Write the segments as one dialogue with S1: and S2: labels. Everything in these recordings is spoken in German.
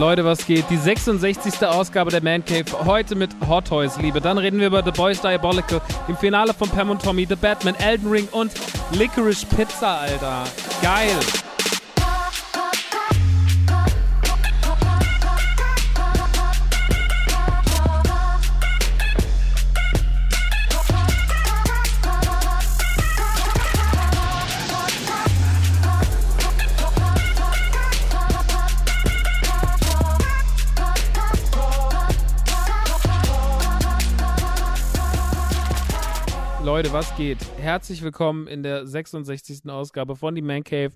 S1: Leute, was geht? Die 66. Ausgabe der Man Cave. Heute mit Hot Toys, Liebe. Dann reden wir über The Boys Diabolical, im Finale von Pam und Tommy, The Batman, Elden Ring und Licorice Pizza, Alter. Geil. Leute, was geht? Herzlich willkommen in der 66. Ausgabe von Die Man Cave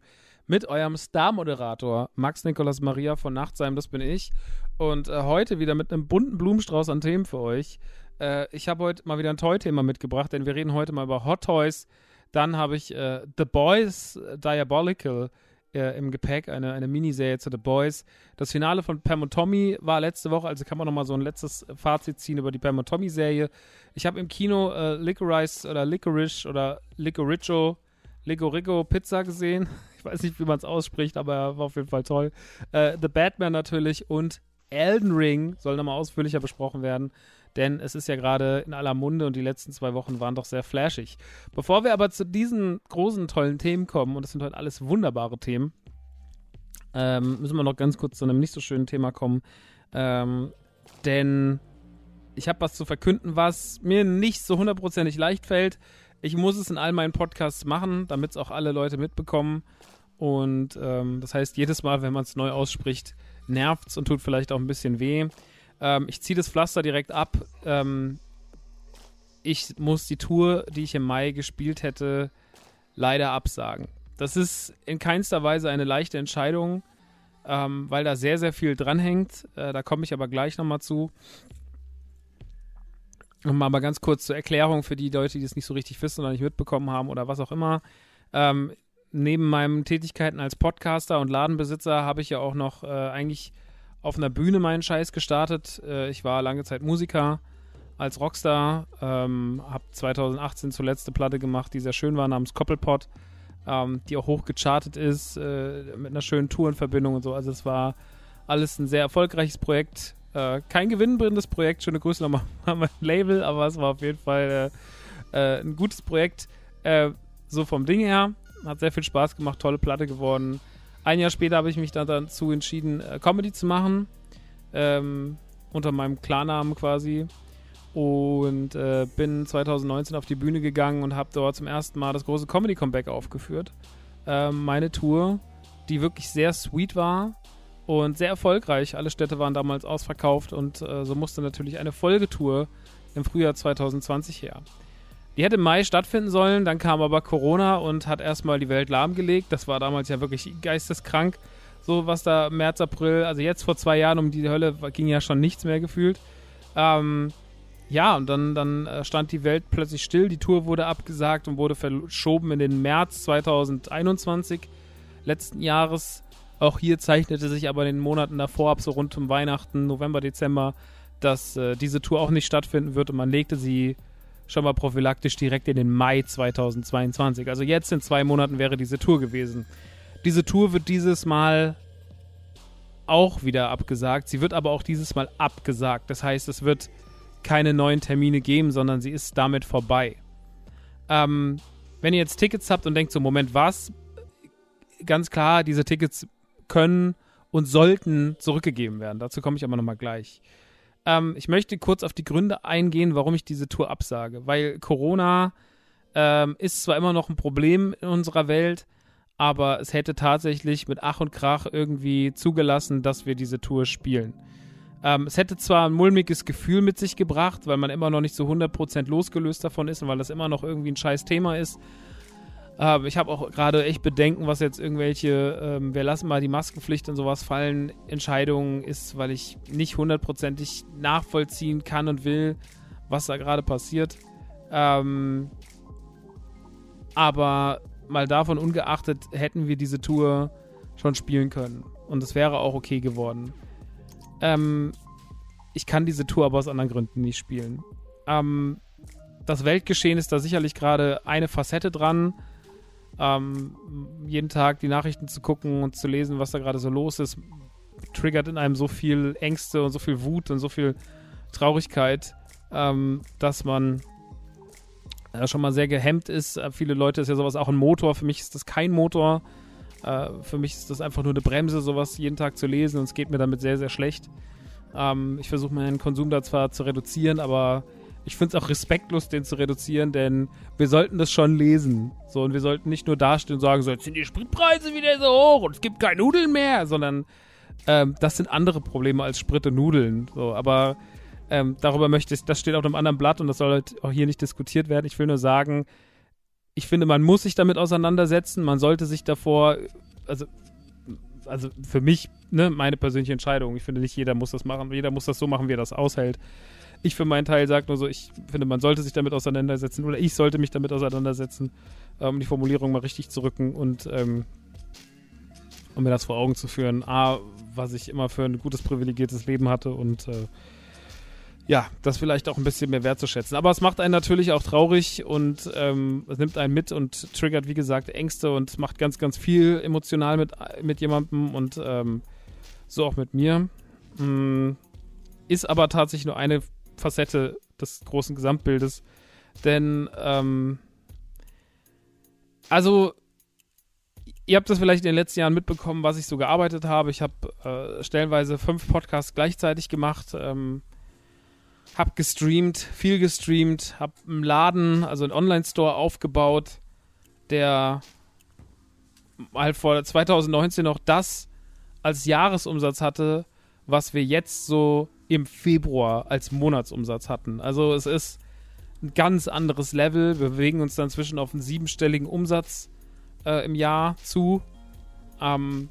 S1: mit eurem Star-Moderator Max Nikolas Maria von Nachtsheim, das bin ich. Und äh, heute wieder mit einem bunten Blumenstrauß an Themen für euch. Äh, ich habe heute mal wieder ein Toy-Thema mitgebracht, denn wir reden heute mal über Hot Toys. Dann habe ich äh, The Boys Diabolical äh, im Gepäck, eine, eine Miniserie zu The Boys. Das Finale von Pam und Tommy war letzte Woche, also kann man nochmal so ein letztes Fazit ziehen über die Pam und Tommy-Serie. Ich habe im Kino äh, Licorice oder Licorice oder Licoricho, Licorico Pizza gesehen. Ich weiß nicht, wie man es ausspricht, aber er war auf jeden Fall toll. Äh, The Batman natürlich und Elden Ring soll nochmal ausführlicher besprochen werden denn es ist ja gerade in aller Munde und die letzten zwei Wochen waren doch sehr flashig. Bevor wir aber zu diesen großen, tollen Themen kommen, und das sind heute alles wunderbare Themen, ähm, müssen wir noch ganz kurz zu einem nicht so schönen Thema kommen. Ähm, denn ich habe was zu verkünden, was mir nicht so hundertprozentig leicht fällt. Ich muss es in all meinen Podcasts machen, damit es auch alle Leute mitbekommen. Und ähm, das heißt, jedes Mal, wenn man es neu ausspricht, nervt es und tut vielleicht auch ein bisschen weh. Ähm, ich ziehe das Pflaster direkt ab. Ähm, ich muss die Tour, die ich im Mai gespielt hätte, leider absagen. Das ist in keinster Weise eine leichte Entscheidung, ähm, weil da sehr, sehr viel dranhängt. Äh, da komme ich aber gleich nochmal zu. Und mal ganz kurz zur Erklärung für die Leute, die es nicht so richtig wissen oder nicht mitbekommen haben oder was auch immer. Ähm, neben meinen Tätigkeiten als Podcaster und Ladenbesitzer habe ich ja auch noch äh, eigentlich auf einer Bühne meinen Scheiß gestartet. Äh, ich war lange Zeit Musiker als Rockstar, ähm, habe 2018 zuletzt eine Platte gemacht, die sehr schön war, namens Koppelpot, ähm, die auch hoch gechartet ist, äh, mit einer schönen Tourenverbindung und so. Also es war alles ein sehr erfolgreiches Projekt. Äh, kein gewinnbringendes Projekt, schöne Grüße nochmal an mein Label, aber es war auf jeden Fall äh, äh, ein gutes Projekt. Äh, so vom Ding her, hat sehr viel Spaß gemacht, tolle Platte geworden. Ein Jahr später habe ich mich dann dazu entschieden, äh, Comedy zu machen. Ähm, unter meinem Klarnamen quasi. Und äh, bin 2019 auf die Bühne gegangen und habe dort zum ersten Mal das große Comedy-Comeback aufgeführt. Ähm, meine Tour, die wirklich sehr sweet war und sehr erfolgreich. Alle Städte waren damals ausverkauft und äh, so musste natürlich eine Folgetour im Frühjahr 2020 her. Die hätte im Mai stattfinden sollen, dann kam aber Corona und hat erstmal die Welt lahmgelegt. Das war damals ja wirklich geisteskrank. So was da März, April, also jetzt vor zwei Jahren um die Hölle ging ja schon nichts mehr gefühlt. Ähm, ja, und dann, dann äh, stand die Welt plötzlich still. Die Tour wurde abgesagt und wurde verschoben in den März 2021 letzten Jahres. Auch hier zeichnete sich aber in den Monaten davor ab, so rund um Weihnachten, November, Dezember, dass äh, diese Tour auch nicht stattfinden wird und man legte sie schon mal prophylaktisch direkt in den Mai 2022. Also jetzt in zwei Monaten wäre diese Tour gewesen. Diese Tour wird dieses Mal auch wieder abgesagt. Sie wird aber auch dieses Mal abgesagt. Das heißt, es wird keine neuen Termine geben, sondern sie ist damit vorbei. Ähm, wenn ihr jetzt Tickets habt und denkt so, Moment, was? Ganz klar, diese Tickets können und sollten zurückgegeben werden. Dazu komme ich aber nochmal gleich. Ähm, ich möchte kurz auf die Gründe eingehen, warum ich diese Tour absage. Weil Corona ähm, ist zwar immer noch ein Problem in unserer Welt, aber es hätte tatsächlich mit Ach und Krach irgendwie zugelassen, dass wir diese Tour spielen. Ähm, es hätte zwar ein mulmiges Gefühl mit sich gebracht, weil man immer noch nicht so 100% losgelöst davon ist und weil das immer noch irgendwie ein scheiß Thema ist, äh, ich habe auch gerade echt Bedenken, was jetzt irgendwelche, ähm, wir lassen mal die Maskenpflicht und sowas fallen, Entscheidungen ist, weil ich nicht hundertprozentig nachvollziehen kann und will, was da gerade passiert. Ähm, aber mal davon ungeachtet, hätten wir diese Tour schon spielen können. Und es wäre auch okay geworden. Ähm, ich kann diese Tour aber aus anderen Gründen nicht spielen. Ähm, das Weltgeschehen ist da sicherlich gerade eine Facette dran ähm, jeden Tag die Nachrichten zu gucken und zu lesen, was da gerade so los ist, triggert in einem so viel Ängste und so viel Wut und so viel Traurigkeit, ähm, dass man äh, schon mal sehr gehemmt ist. Äh, viele Leute ist ja sowas auch ein Motor. Für mich ist das kein Motor. Äh, für mich ist das einfach nur eine Bremse, sowas jeden Tag zu lesen und es geht mir damit sehr, sehr schlecht. Ähm, ich versuche meinen Konsum da zwar zu reduzieren, aber ich finde es auch respektlos, den zu reduzieren, denn wir sollten das schon lesen. So, und wir sollten nicht nur dastehen und sagen, so, jetzt sind die Spritpreise wieder so hoch und es gibt keine Nudeln mehr, sondern ähm, das sind andere Probleme als Sprit und Nudeln. So, aber ähm, darüber möchte ich, das steht auf einem anderen Blatt und das soll halt auch hier nicht diskutiert werden. Ich will nur sagen, ich finde, man muss sich damit auseinandersetzen. Man sollte sich davor, also, also für mich, ne, meine persönliche Entscheidung. Ich finde, nicht jeder muss das machen. Jeder muss das so machen, wie er das aushält. Ich für meinen Teil sage nur so, ich finde, man sollte sich damit auseinandersetzen oder ich sollte mich damit auseinandersetzen, um ähm, die Formulierung mal richtig zu rücken und ähm, um mir das vor Augen zu führen. A, was ich immer für ein gutes, privilegiertes Leben hatte und äh, ja, das vielleicht auch ein bisschen mehr wertzuschätzen. Aber es macht einen natürlich auch traurig und ähm, es nimmt einen mit und triggert, wie gesagt, Ängste und macht ganz, ganz viel emotional mit, mit jemandem und ähm, so auch mit mir. Mhm. Ist aber tatsächlich nur eine Facette des großen Gesamtbildes. Denn, ähm, also, ihr habt das vielleicht in den letzten Jahren mitbekommen, was ich so gearbeitet habe. Ich habe äh, stellenweise fünf Podcasts gleichzeitig gemacht. Ähm, hab gestreamt, viel gestreamt, hab einen Laden, also einen Online-Store aufgebaut, der halt vor 2019 noch das als Jahresumsatz hatte, was wir jetzt so im Februar als Monatsumsatz hatten. Also es ist ein ganz anderes Level. Wir bewegen uns dann zwischen auf einen siebenstelligen Umsatz äh, im Jahr zu, ähm,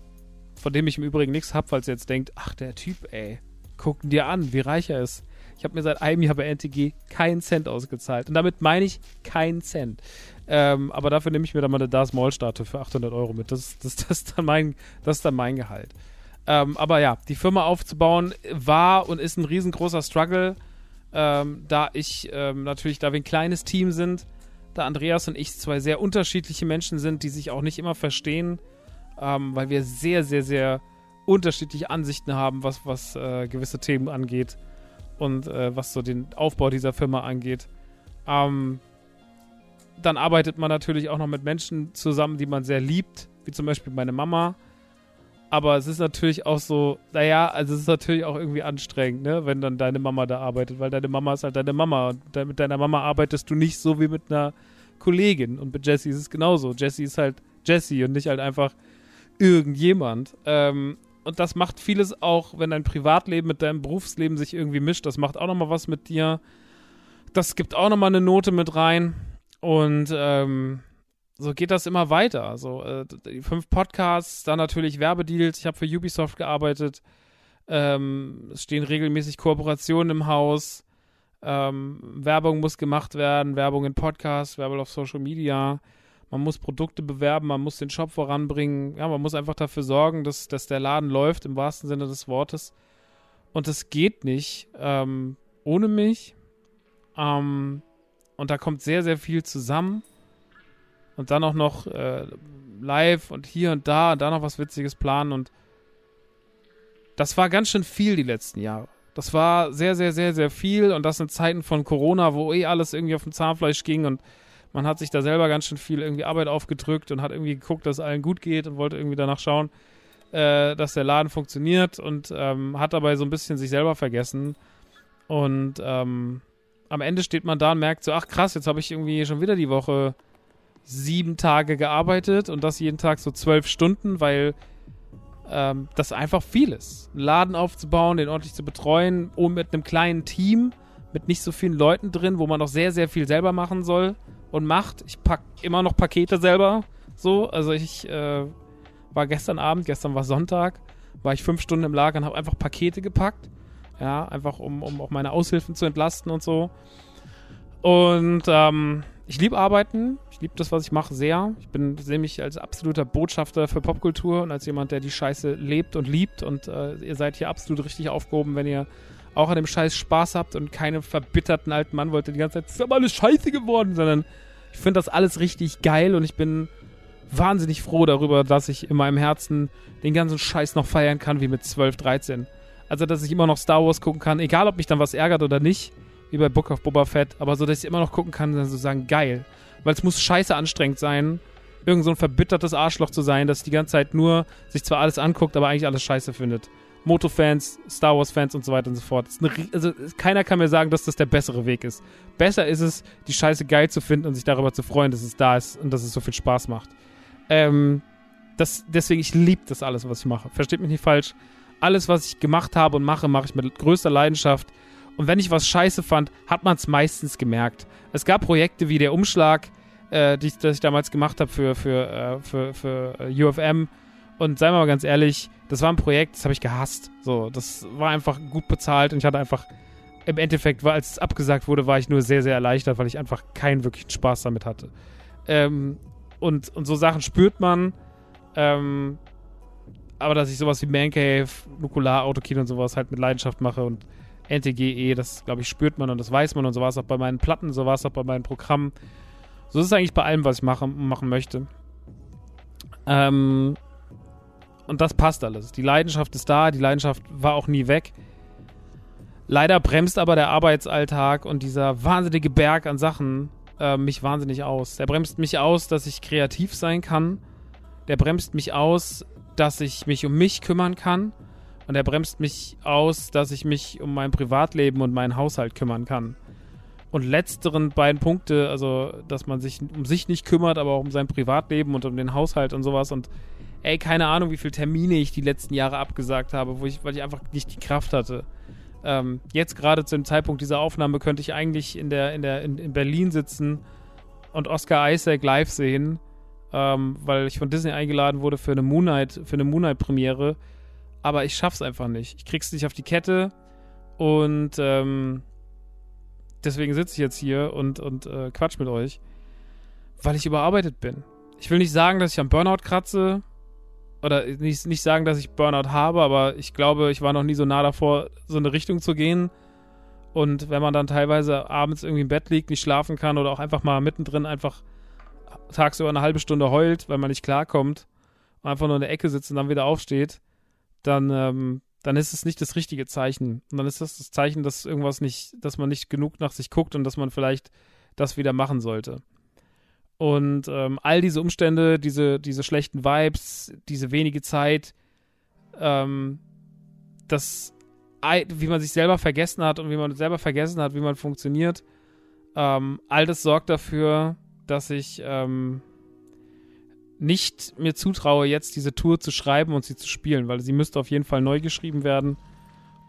S1: von dem ich im Übrigen nichts habe, falls ihr jetzt denkt, ach der Typ, ey, guck dir an, wie reich er ist. Ich habe mir seit einem Jahr bei NTG keinen Cent ausgezahlt. Und damit meine ich keinen Cent. Ähm, aber dafür nehme ich mir dann mal eine Das Maul-Statue für 800 Euro mit. Das, das, das, dann mein, das ist dann mein Gehalt. Ähm, aber ja, die Firma aufzubauen war und ist ein riesengroßer Struggle. Ähm, da ich ähm, natürlich, da wir ein kleines Team sind, da Andreas und ich zwei sehr unterschiedliche Menschen sind, die sich auch nicht immer verstehen, ähm, weil wir sehr, sehr, sehr unterschiedliche Ansichten haben, was, was äh, gewisse Themen angeht und äh, was so den Aufbau dieser Firma angeht. Ähm, dann arbeitet man natürlich auch noch mit Menschen zusammen, die man sehr liebt, wie zum Beispiel meine Mama. Aber es ist natürlich auch so, naja, also es ist natürlich auch irgendwie anstrengend, ne, wenn dann deine Mama da arbeitet, weil deine Mama ist halt deine Mama und mit deiner Mama arbeitest du nicht so wie mit einer Kollegin. Und mit Jessie ist es genauso. Jessie ist halt Jessie und nicht halt einfach irgendjemand. Ähm, und das macht vieles auch, wenn dein Privatleben mit deinem Berufsleben sich irgendwie mischt. Das macht auch nochmal was mit dir. Das gibt auch nochmal eine Note mit rein. Und ähm, so geht das immer weiter. Also äh, fünf Podcasts, dann natürlich Werbedeals. Ich habe für Ubisoft gearbeitet. Ähm, es stehen regelmäßig Kooperationen im Haus. Ähm, Werbung muss gemacht werden. Werbung in Podcasts, Werbung auf Social Media man muss Produkte bewerben, man muss den Shop voranbringen, ja, man muss einfach dafür sorgen, dass, dass der Laden läuft, im wahrsten Sinne des Wortes. Und das geht nicht ähm, ohne mich. Ähm, und da kommt sehr, sehr viel zusammen. Und dann auch noch äh, live und hier und da und da noch was Witziges planen. Und das war ganz schön viel die letzten Jahre. Das war sehr, sehr, sehr, sehr viel. Und das in Zeiten von Corona, wo eh alles irgendwie auf dem Zahnfleisch ging und man hat sich da selber ganz schön viel irgendwie Arbeit aufgedrückt und hat irgendwie geguckt, dass es allen gut geht und wollte irgendwie danach schauen, äh, dass der Laden funktioniert und ähm, hat dabei so ein bisschen sich selber vergessen. Und ähm, am Ende steht man da und merkt so, ach krass, jetzt habe ich irgendwie schon wieder die Woche sieben Tage gearbeitet und das jeden Tag so zwölf Stunden, weil ähm, das einfach viel ist. Einen Laden aufzubauen, den ordentlich zu betreuen, um mit einem kleinen Team, mit nicht so vielen Leuten drin, wo man noch sehr, sehr viel selber machen soll und macht. Ich pack immer noch Pakete selber. So, also ich äh, war gestern Abend, gestern war Sonntag, war ich fünf Stunden im Lager und habe einfach Pakete gepackt. Ja, einfach um, um auch meine Aushilfen zu entlasten und so. Und ähm, ich liebe Arbeiten. Ich liebe das, was ich mache, sehr. Ich bin sehe mich als absoluter Botschafter für Popkultur und als jemand, der die Scheiße lebt und liebt. Und äh, ihr seid hier absolut richtig aufgehoben, wenn ihr auch an dem Scheiß Spaß habt und keine verbitterten alten Mann wollt, die ganze Zeit, ist aber alles scheiße geworden, sondern ich finde das alles richtig geil und ich bin wahnsinnig froh darüber, dass ich in meinem Herzen den ganzen Scheiß noch feiern kann, wie mit 12, 13. Also, dass ich immer noch Star Wars gucken kann, egal ob mich dann was ärgert oder nicht, wie bei Book of Boba Fett, aber so, dass ich immer noch gucken kann und so sagen, geil. Weil es muss scheiße anstrengend sein, irgend so ein verbittertes Arschloch zu sein, das die ganze Zeit nur sich zwar alles anguckt, aber eigentlich alles scheiße findet. Moto-Fans, Star Wars-Fans und so weiter und so fort. Also keiner kann mir sagen, dass das der bessere Weg ist. Besser ist es, die Scheiße geil zu finden und sich darüber zu freuen, dass es da ist und dass es so viel Spaß macht. Ähm, das, deswegen, ich liebe das alles, was ich mache. Versteht mich nicht falsch. Alles, was ich gemacht habe und mache, mache ich mit größter Leidenschaft. Und wenn ich was scheiße fand, hat man es meistens gemerkt. Es gab Projekte wie der Umschlag, äh, die, das ich damals gemacht habe für, für, äh, für, für äh, UFM. Und seien wir mal ganz ehrlich, das war ein Projekt, das habe ich gehasst. So, das war einfach gut bezahlt und ich hatte einfach im Endeffekt, als es abgesagt wurde, war ich nur sehr, sehr erleichtert, weil ich einfach keinen wirklichen Spaß damit hatte. Ähm, und, und so Sachen spürt man. Ähm, aber dass ich sowas wie Man Cave, Nukular, Autokino und sowas halt mit Leidenschaft mache und NTGE, das glaube ich spürt man und das weiß man und so war es auch bei meinen Platten, so war es auch bei meinen Programmen. So ist es eigentlich bei allem, was ich mache, machen möchte. Ähm, und das passt alles. Die Leidenschaft ist da, die Leidenschaft war auch nie weg. Leider bremst aber der Arbeitsalltag und dieser wahnsinnige Berg an Sachen äh, mich wahnsinnig aus. Der bremst mich aus, dass ich kreativ sein kann. Der bremst mich aus, dass ich mich um mich kümmern kann. Und er bremst mich aus, dass ich mich um mein Privatleben und meinen Haushalt kümmern kann. Und letzteren beiden Punkte, also dass man sich um sich nicht kümmert, aber auch um sein Privatleben und um den Haushalt und sowas. Und ey, keine Ahnung, wie viele Termine ich die letzten Jahre abgesagt habe, wo ich, weil ich einfach nicht die Kraft hatte. Ähm, jetzt gerade zu dem Zeitpunkt dieser Aufnahme könnte ich eigentlich in der, in der, in, in Berlin sitzen und Oscar Isaac live sehen, ähm, weil ich von Disney eingeladen wurde für eine Moonlight, für eine Moonlight-Premiere. Aber ich schaff's einfach nicht. Ich krieg's nicht auf die Kette und ähm, deswegen sitze ich jetzt hier und, und äh, quatsch mit euch, weil ich überarbeitet bin. Ich will nicht sagen, dass ich am Burnout kratze oder nicht, nicht sagen, dass ich Burnout habe, aber ich glaube, ich war noch nie so nah davor, so eine Richtung zu gehen. Und wenn man dann teilweise abends irgendwie im Bett liegt, nicht schlafen kann oder auch einfach mal mittendrin einfach tagsüber eine halbe Stunde heult, weil man nicht klarkommt und einfach nur in der Ecke sitzt und dann wieder aufsteht, dann ähm, dann ist es nicht das richtige Zeichen. Und dann ist das das Zeichen, dass irgendwas nicht, dass man nicht genug nach sich guckt und dass man vielleicht das wieder machen sollte. Und ähm, all diese Umstände, diese, diese schlechten Vibes, diese wenige Zeit, ähm, das, wie man sich selber vergessen hat und wie man selber vergessen hat, wie man funktioniert, ähm, all das sorgt dafür, dass ich ähm, nicht mir zutraue, jetzt diese Tour zu schreiben und sie zu spielen, weil sie müsste auf jeden Fall neu geschrieben werden.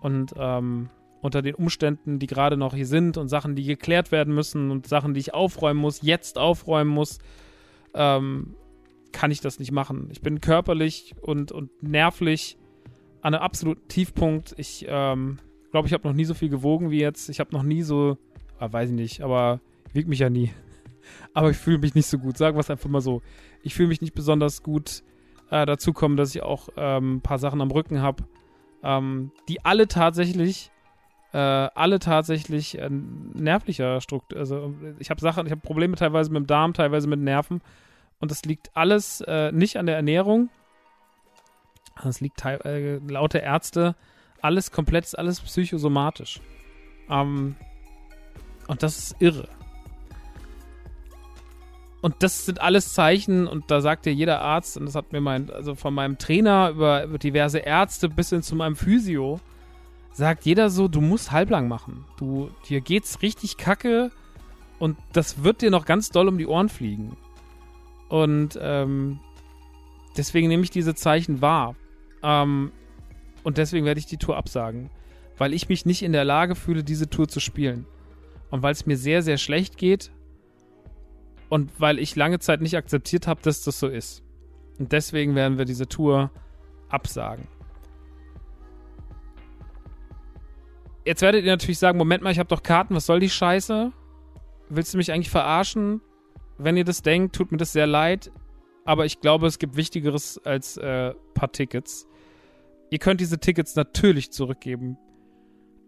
S1: Und ähm, unter den Umständen, die gerade noch hier sind und Sachen, die geklärt werden müssen und Sachen, die ich aufräumen muss, jetzt aufräumen muss, ähm, kann ich das nicht machen. Ich bin körperlich und, und nervlich an einem absoluten Tiefpunkt. Ich ähm, glaube, ich habe noch nie so viel gewogen wie jetzt. Ich habe noch nie so, ah, weiß ich nicht, aber wiegt mich ja nie. Aber ich fühle mich nicht so gut. Sagen wir es einfach mal so. Ich fühle mich nicht besonders gut. Äh, dazu kommen, dass ich auch ähm, ein paar Sachen am Rücken habe, ähm, die alle tatsächlich, äh, alle tatsächlich äh, nervlicher Struktur. Also ich habe Sachen, ich habe Probleme teilweise mit dem Darm, teilweise mit Nerven. Und das liegt alles äh, nicht an der Ernährung. Das liegt äh, laut der Ärzte alles komplett, alles psychosomatisch. Ähm, und das ist irre. Und das sind alles Zeichen, und da sagt dir jeder Arzt, und das hat mir mein, also von meinem Trainer über, über diverse Ärzte bis hin zu meinem Physio, sagt jeder so, du musst halblang machen. Du, dir geht's richtig kacke und das wird dir noch ganz doll um die Ohren fliegen. Und ähm, deswegen nehme ich diese Zeichen wahr. Ähm, und deswegen werde ich die Tour absagen. Weil ich mich nicht in der Lage fühle, diese Tour zu spielen. Und weil es mir sehr, sehr schlecht geht, und weil ich lange Zeit nicht akzeptiert habe, dass das so ist. Und deswegen werden wir diese Tour absagen. Jetzt werdet ihr natürlich sagen, Moment mal, ich habe doch Karten, was soll die Scheiße? Willst du mich eigentlich verarschen? Wenn ihr das denkt, tut mir das sehr leid. Aber ich glaube, es gibt Wichtigeres als äh, paar Tickets. Ihr könnt diese Tickets natürlich zurückgeben.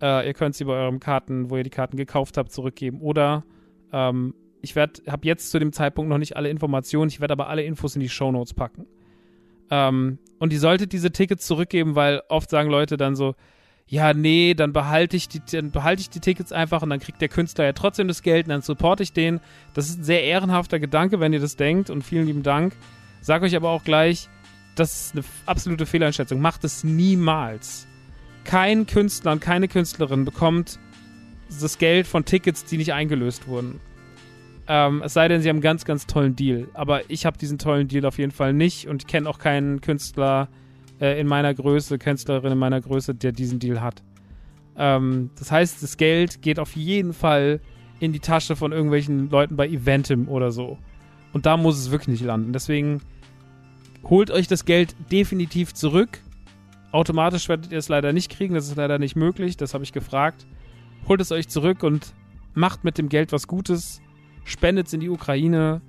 S1: Äh, ihr könnt sie bei euren Karten, wo ihr die Karten gekauft habt, zurückgeben. Oder ähm, Ich werde, habe jetzt zu dem Zeitpunkt noch nicht alle Informationen, ich werde aber alle Infos in die Shownotes packen. Ähm, und ihr solltet diese Tickets zurückgeben, weil oft sagen Leute dann so, ja, nee, dann behalte ich die, dann behalte ich die Tickets einfach und dann kriegt der Künstler ja trotzdem das Geld und dann supporte ich den. Das ist ein sehr ehrenhafter Gedanke, wenn ihr das denkt und vielen lieben Dank. Sag euch aber auch gleich, das ist eine absolute Fehleinschätzung. Macht es niemals. Kein Künstler und keine Künstlerin bekommt das Geld von Tickets, die nicht eingelöst wurden. Ähm, es sei denn, sie haben einen ganz, ganz tollen Deal. Aber ich habe diesen tollen Deal auf jeden Fall nicht und kenne auch keinen Künstler äh, in meiner Größe, Künstlerin in meiner Größe, der diesen Deal hat. Ähm, das heißt, das Geld geht auf jeden Fall in die Tasche von irgendwelchen Leuten bei Eventim oder so. Und da muss es wirklich nicht landen. Deswegen holt euch das Geld definitiv zurück. Automatisch werdet ihr es leider nicht kriegen, das ist leider nicht möglich, das habe ich gefragt. Holt es euch zurück und macht mit dem Geld was Gutes spendet es in die Ukraine.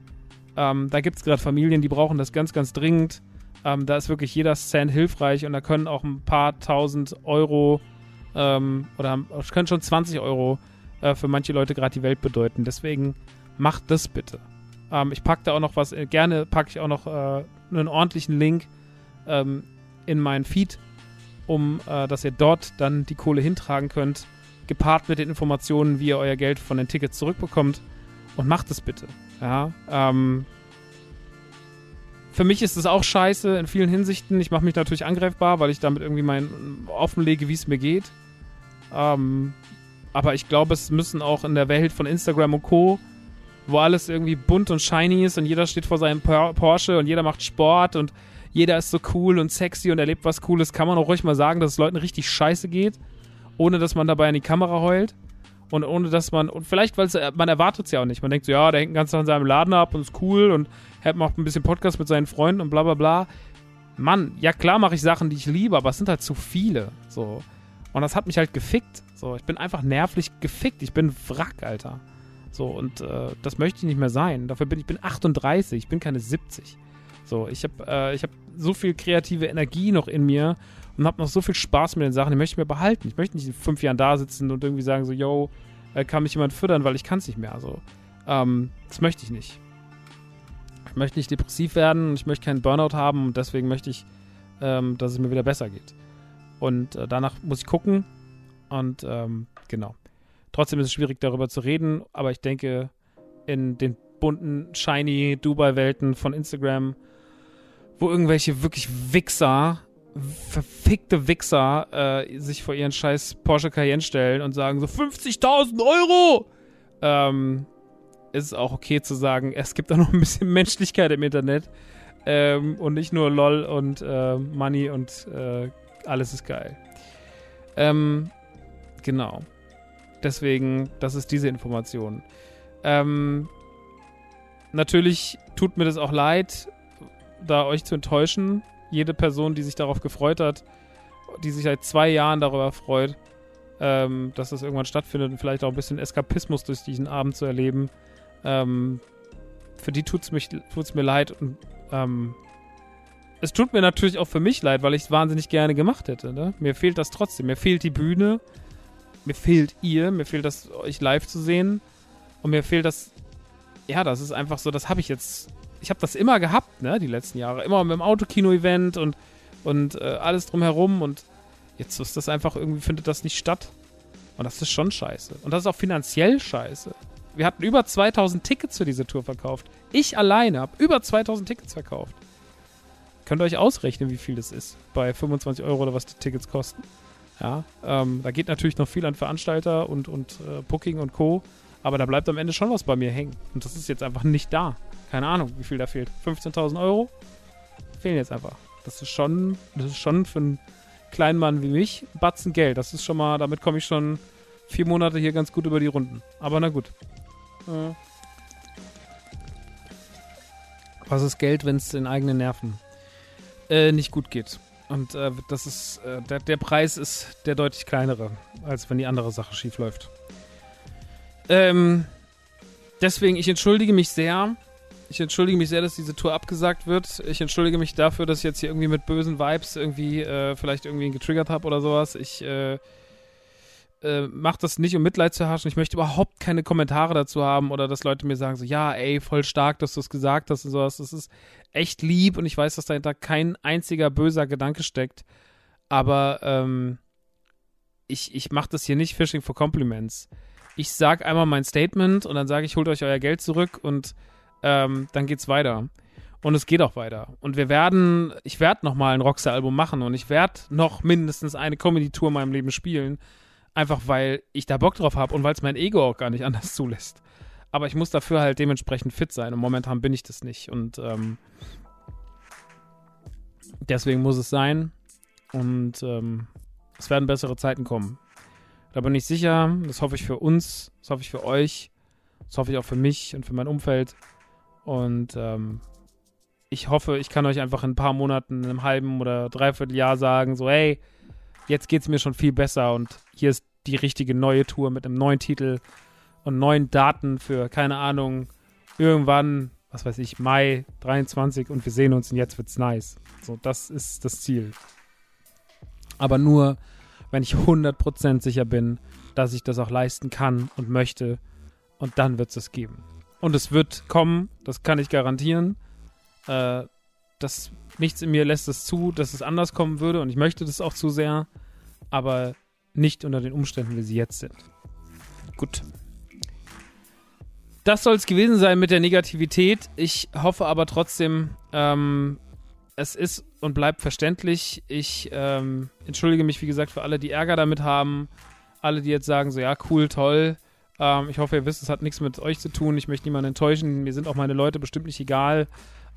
S1: Ähm, da gibt es gerade Familien, die brauchen das ganz, ganz dringend. Ähm, da ist wirklich jeder Cent hilfreich und da können auch ein paar tausend Euro ähm, oder können schon 20 Euro äh, für manche Leute gerade die Welt bedeuten. Deswegen macht das bitte. Ähm, ich packe da auch noch was, äh, gerne packe ich auch noch äh, einen ordentlichen Link ähm, in meinen Feed, um äh, dass ihr dort dann die Kohle hintragen könnt, gepaart mit den Informationen, wie ihr euer Geld von den Tickets zurückbekommt. Und macht es bitte. Ja, ähm, für mich ist es auch scheiße in vielen Hinsichten. Ich mache mich natürlich angreifbar, weil ich damit irgendwie mein offenlege, wie es mir geht. Ähm, aber ich glaube, es müssen auch in der Welt von Instagram und Co., wo alles irgendwie bunt und shiny ist und jeder steht vor seinem Porsche und jeder macht Sport und jeder ist so cool und sexy und erlebt was Cooles, kann man auch ruhig mal sagen, dass es Leuten richtig scheiße geht, ohne dass man dabei in die Kamera heult. Und ohne dass man, und vielleicht, weil äh, man erwartet es ja auch nicht. Man denkt so, ja, der hängt ganz an seinem Laden ab und ist cool und macht ein bisschen Podcast mit seinen Freunden und bla bla bla. Mann, ja klar mache ich Sachen, die ich liebe, aber es sind halt zu viele. So. Und das hat mich halt gefickt. So, ich bin einfach nervlich gefickt. Ich bin Wrack, Alter. So, und äh, das möchte ich nicht mehr sein. Dafür bin ich bin 38, ich bin keine 70. So, ich habe äh, hab so viel kreative Energie noch in mir und habe noch so viel Spaß mit den Sachen, die möchte ich mir behalten. Ich möchte nicht in fünf Jahren da sitzen und irgendwie sagen so, yo, äh, kann mich jemand füttern, weil ich kann es nicht mehr. Also, ähm, das möchte ich nicht. Ich möchte nicht depressiv werden, ich möchte keinen Burnout haben und deswegen möchte ich, ähm, dass es mir wieder besser geht. Und äh, danach muss ich gucken und ähm, genau. Trotzdem ist es schwierig, darüber zu reden, aber ich denke, in den bunten, shiny Dubai-Welten von Instagram, wo irgendwelche wirklich Wichser verfickte Wichser äh, sich vor ihren scheiß Porsche Cayenne stellen und sagen so 50.000 Euro, ähm, ist auch okay zu sagen, es gibt da noch ein bisschen Menschlichkeit im Internet ähm, und nicht nur LOL und äh, Money und äh, alles ist geil. Ähm, genau. Deswegen, das ist diese Information. Ähm, natürlich tut mir das auch leid, da euch zu enttäuschen jede Person, die sich darauf gefreut hat, die sich seit zwei Jahren darüber freut, ähm, dass das irgendwann stattfindet und vielleicht auch ein bisschen Eskapismus durch diesen Abend zu erleben, ähm, für die tut es mir leid und ähm, es tut mir natürlich auch für mich leid, weil ich es wahnsinnig gerne gemacht hätte. Ne? Mir fehlt das trotzdem. Mir fehlt die Bühne, mir fehlt ihr, mir fehlt das, euch live zu sehen und mir fehlt das, ja, das ist einfach so, das habe ich jetzt ich habe das immer gehabt, ne, die letzten Jahre. Immer mit dem Autokino-Event und, und äh, alles drumherum. Und jetzt ist das einfach irgendwie, findet das nicht statt. Und das ist schon scheiße. Und das ist auch finanziell scheiße. Wir hatten über 2000 Tickets für diese Tour verkauft. Ich alleine habe über 2000 Tickets verkauft. Könnt ihr euch ausrechnen, wie viel das ist bei 25 Euro oder was die Tickets kosten. Ja, ähm, da geht natürlich noch viel an Veranstalter und, und äh, Booking und Co. Aber da bleibt am Ende schon was bei mir hängen. Und das ist jetzt einfach nicht da keine Ahnung, wie viel da fehlt. 15.000 Euro fehlen jetzt einfach. Das ist schon, das ist schon für einen kleinen Mann wie mich Batzen Geld. Das ist schon mal, damit komme ich schon vier Monate hier ganz gut über die Runden. Aber na gut. Äh. Was ist Geld, wenn es den eigenen Nerven äh, nicht gut geht? Und äh, das ist, äh, der, der Preis ist der deutlich kleinere, als wenn die andere Sache schief läuft. Ähm, deswegen, ich entschuldige mich sehr ich entschuldige mich sehr, dass diese Tour abgesagt wird. Ich entschuldige mich dafür, dass ich jetzt hier irgendwie mit bösen Vibes irgendwie äh, vielleicht irgendwie getriggert habe oder sowas. Ich äh, äh, mache das nicht, um Mitleid zu herrschen. Ich möchte überhaupt keine Kommentare dazu haben oder dass Leute mir sagen so, ja, ey, voll stark, dass du es gesagt hast und sowas. Das ist echt lieb und ich weiß, dass dahinter kein einziger böser Gedanke steckt. Aber ähm, ich, ich mache das hier nicht Fishing for Compliments. Ich sag einmal mein Statement und dann sage ich, holt euch euer Geld zurück und ähm, dann geht's weiter. Und es geht auch weiter. Und wir werden, ich werde nochmal ein Rockstar-Album machen und ich werde noch mindestens eine Comedy-Tour in meinem Leben spielen. Einfach weil ich da Bock drauf habe und weil es mein Ego auch gar nicht anders zulässt. Aber ich muss dafür halt dementsprechend fit sein und momentan bin ich das nicht. Und ähm, deswegen muss es sein. Und ähm, es werden bessere Zeiten kommen. Da bin ich sicher. Das hoffe ich für uns, das hoffe ich für euch, das hoffe ich auch für mich und für mein Umfeld. Und ähm, ich hoffe, ich kann euch einfach in ein paar Monaten, in einem halben oder dreiviertel Jahr sagen, so, hey, jetzt geht es mir schon viel besser und hier ist die richtige neue Tour mit einem neuen Titel und neuen Daten für, keine Ahnung, irgendwann, was weiß ich, Mai 23 und wir sehen uns und jetzt wird's nice. So, das ist das Ziel. Aber nur, wenn ich 100% sicher bin, dass ich das auch leisten kann und möchte und dann wird es geben. Und es wird kommen, das kann ich garantieren. Äh, das, nichts in mir lässt es zu, dass es anders kommen würde und ich möchte das auch zu sehr, aber nicht unter den Umständen, wie sie jetzt sind. Gut. Das soll es gewesen sein mit der Negativität. Ich hoffe aber trotzdem, ähm, es ist und bleibt verständlich. Ich ähm, entschuldige mich, wie gesagt, für alle, die Ärger damit haben. Alle, die jetzt sagen, so ja, cool, toll. Ähm, ich hoffe, ihr wisst, es hat nichts mit euch zu tun. Ich möchte niemanden enttäuschen. Mir sind auch meine Leute bestimmt nicht egal.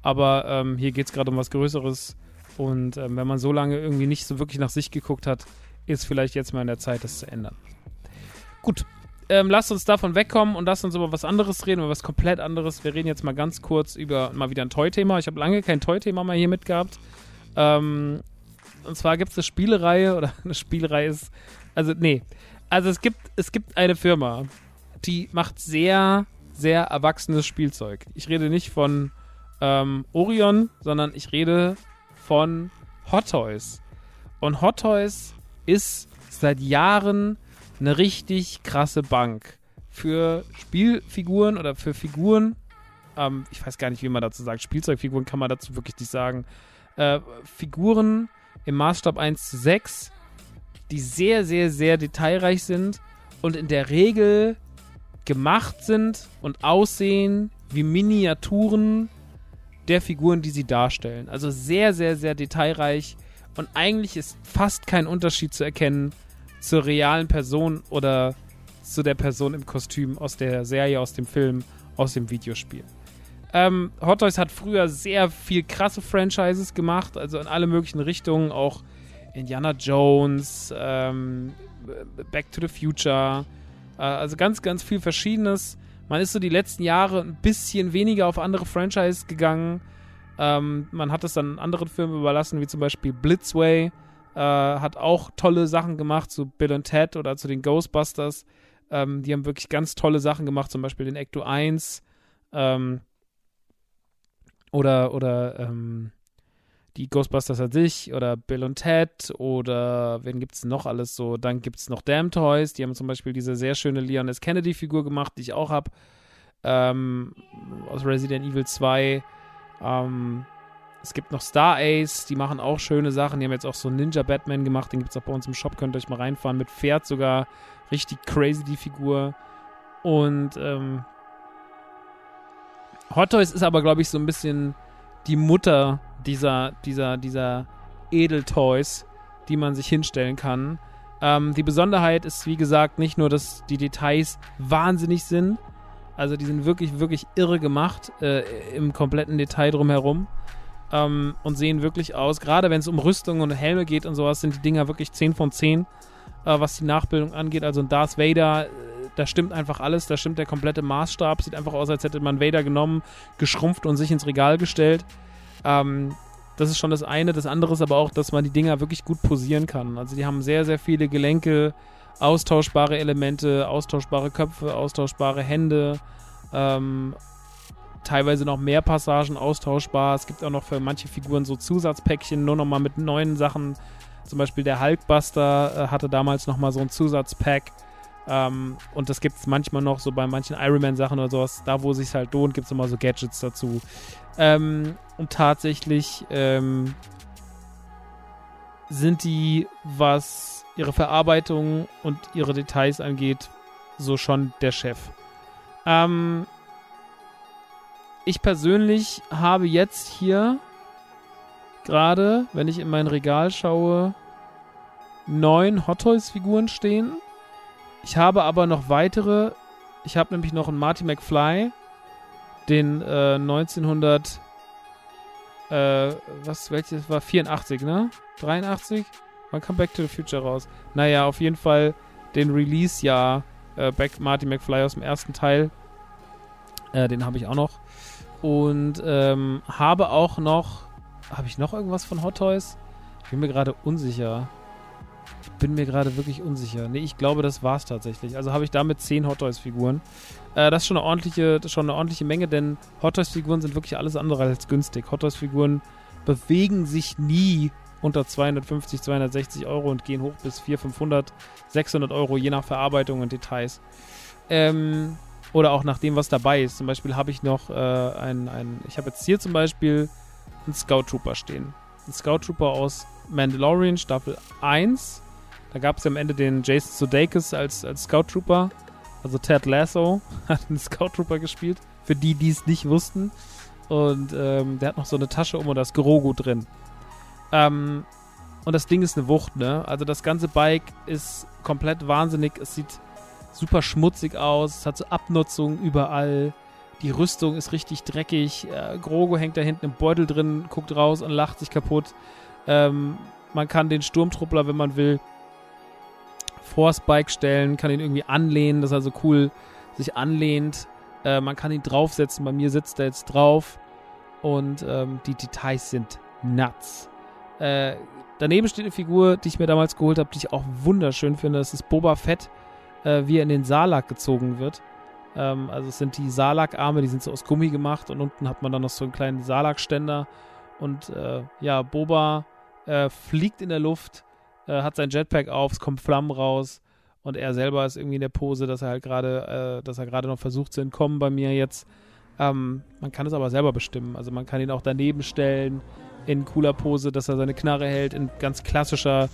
S1: Aber ähm, hier geht es gerade um was Größeres. Und ähm, wenn man so lange irgendwie nicht so wirklich nach sich geguckt hat, ist vielleicht jetzt mal in der Zeit, das zu ändern. Gut, ähm, lasst uns davon wegkommen und lasst uns über was anderes reden, über was komplett anderes. Wir reden jetzt mal ganz kurz über mal wieder ein Toy-Thema. Ich habe lange kein Toy-Thema mal hier mitgehabt. Ähm, und zwar gibt es eine Spielereihe oder eine Spielereihe ist, also nee, also es gibt, es gibt eine Firma, die macht sehr, sehr erwachsenes Spielzeug. Ich rede nicht von ähm, Orion, sondern ich rede von Hot Toys. Und Hot Toys ist seit Jahren eine richtig krasse Bank für Spielfiguren oder für Figuren. Ähm, ich weiß gar nicht, wie man dazu sagt. Spielzeugfiguren kann man dazu wirklich nicht sagen. Äh, Figuren im Maßstab 1 zu 6, die sehr, sehr, sehr detailreich sind und in der Regel gemacht sind und aussehen wie Miniaturen der Figuren, die sie darstellen. Also sehr, sehr, sehr detailreich und eigentlich ist fast kein Unterschied zu erkennen zur realen Person oder zu der Person im Kostüm aus der Serie, aus dem Film, aus dem Videospiel. Ähm, Hot Toys hat früher sehr viel krasse Franchises gemacht, also in alle möglichen Richtungen, auch Indiana Jones, ähm, Back to the Future, also ganz, ganz viel Verschiedenes. Man ist so die letzten Jahre ein bisschen weniger auf andere Franchises gegangen. Ähm, man hat es dann anderen Filmen überlassen, wie zum Beispiel Blitzway, äh, hat auch tolle Sachen gemacht zu Bill und Ted oder zu den Ghostbusters. Ähm, die haben wirklich ganz tolle Sachen gemacht, zum Beispiel den Ecto 1 ähm, oder, oder ähm, die Ghostbusters an sich oder Bill und Ted oder wen gibt es noch alles so? Dann gibt es noch Damn Toys, die haben zum Beispiel diese sehr schöne Leon S. Kennedy-Figur gemacht, die ich auch habe, ähm, aus Resident Evil 2. Ähm, es gibt noch Star Ace, die machen auch schöne Sachen. Die haben jetzt auch so Ninja Batman gemacht, den gibt es auch bei uns im Shop, könnt ihr euch mal reinfahren. Mit Pferd sogar. Richtig crazy die Figur. Und ähm, Hot Toys ist aber, glaube ich, so ein bisschen die Mutter dieser, dieser, dieser Edeltoys, die man sich hinstellen kann. Ähm, die Besonderheit ist, wie gesagt, nicht nur, dass die Details wahnsinnig sind. Also die sind wirklich, wirklich irre gemacht äh, im kompletten Detail drumherum ähm, und sehen wirklich aus. Gerade wenn es um Rüstung und Helme geht und sowas, sind die Dinger wirklich 10 von 10, äh, was die Nachbildung angeht. Also ein Darth Vader, äh, da stimmt einfach alles, da stimmt der komplette Maßstab. Sieht einfach aus, als hätte man Vader genommen, geschrumpft und sich ins Regal gestellt. Ähm, das ist schon das eine. Das andere ist aber auch, dass man die Dinger wirklich gut posieren kann. Also die haben sehr, sehr viele Gelenke, austauschbare Elemente, austauschbare Köpfe, austauschbare Hände. Ähm, teilweise noch mehr Passagen austauschbar. Es gibt auch noch für manche Figuren so Zusatzpäckchen, nur nochmal mit neuen Sachen Zum Beispiel der Hulkbuster äh, hatte damals nochmal so ein Zusatzpack. Ähm, und das gibt es manchmal noch so bei manchen Ironman-Sachen oder sowas. Da, wo es sich halt lohnt, gibt es immer so Gadgets dazu. Ähm, und tatsächlich ähm, sind die, was ihre Verarbeitung und ihre Details angeht, so schon der Chef. Ähm, ich persönlich habe jetzt hier gerade, wenn ich in mein Regal schaue, neun Hot Toys Figuren stehen. Ich habe aber noch weitere. Ich habe nämlich noch einen Marty McFly, den äh, 1900 äh, was welches war 84, ne? 83? Wann kam Back to the Future raus? Naja, auf jeden Fall den Release-Jahr äh, Back Marty McFly aus dem ersten Teil. Äh, den habe ich auch noch. Und ähm, habe auch noch. Habe ich noch irgendwas von Hot Toys? Ich bin mir gerade unsicher. Bin mir gerade wirklich unsicher. Nee, ich glaube, das war's tatsächlich. Also habe ich damit 10 Hot Toys-Figuren. Äh, das ist schon eine ordentliche, schon eine ordentliche Menge, denn Hot Toys-Figuren sind wirklich alles andere als günstig. Hot Toys-Figuren bewegen sich nie unter 250, 260 Euro und gehen hoch bis 400, 500, 600 Euro, je nach Verarbeitung und Details. Ähm, oder auch nach dem, was dabei ist. Zum Beispiel habe ich noch äh, ein, ein, ich habe jetzt hier zum Beispiel einen Scout Trooper stehen. Ein Scout Trooper aus Mandalorian Staffel 1. Da gab es ja am Ende den Jason Sudeikis als, als Scout Trooper. Also Ted Lasso hat einen Scout Trooper gespielt. Für die, die es nicht wussten. Und ähm, der hat noch so eine Tasche um und da ist Grogu drin. Ähm, und das Ding ist eine Wucht, ne? Also das ganze Bike ist komplett wahnsinnig. Es sieht super schmutzig aus. Es hat so Abnutzung überall. Die Rüstung ist richtig dreckig. Äh, Grogu hängt da hinten im Beutel drin, guckt raus und lacht sich kaputt. Ähm, man kann den Sturmtruppler, wenn man will, vor Spike stellen, kann ihn irgendwie anlehnen, dass er so cool sich anlehnt. Äh, man kann ihn draufsetzen. Bei mir sitzt er jetzt drauf. Und ähm, die Details sind nuts. Äh, daneben steht eine Figur, die ich mir damals geholt habe, die ich auch wunderschön finde. Das ist Boba Fett, äh, wie er in den Salak gezogen wird. Ähm, also es sind die Salak-Arme, die sind so aus Gummi gemacht und unten hat man dann noch so einen kleinen Salak-Ständer. Und äh, ja, Boba äh, fliegt in der Luft äh, hat sein Jetpack auf, es kommt Flammen raus und er selber ist irgendwie in der Pose, dass er halt gerade, äh, dass er gerade noch versucht zu entkommen bei mir jetzt. Ähm, man kann es aber selber bestimmen. Also man kann ihn auch daneben stellen in cooler Pose, dass er seine Knarre hält, in ganz klassischer,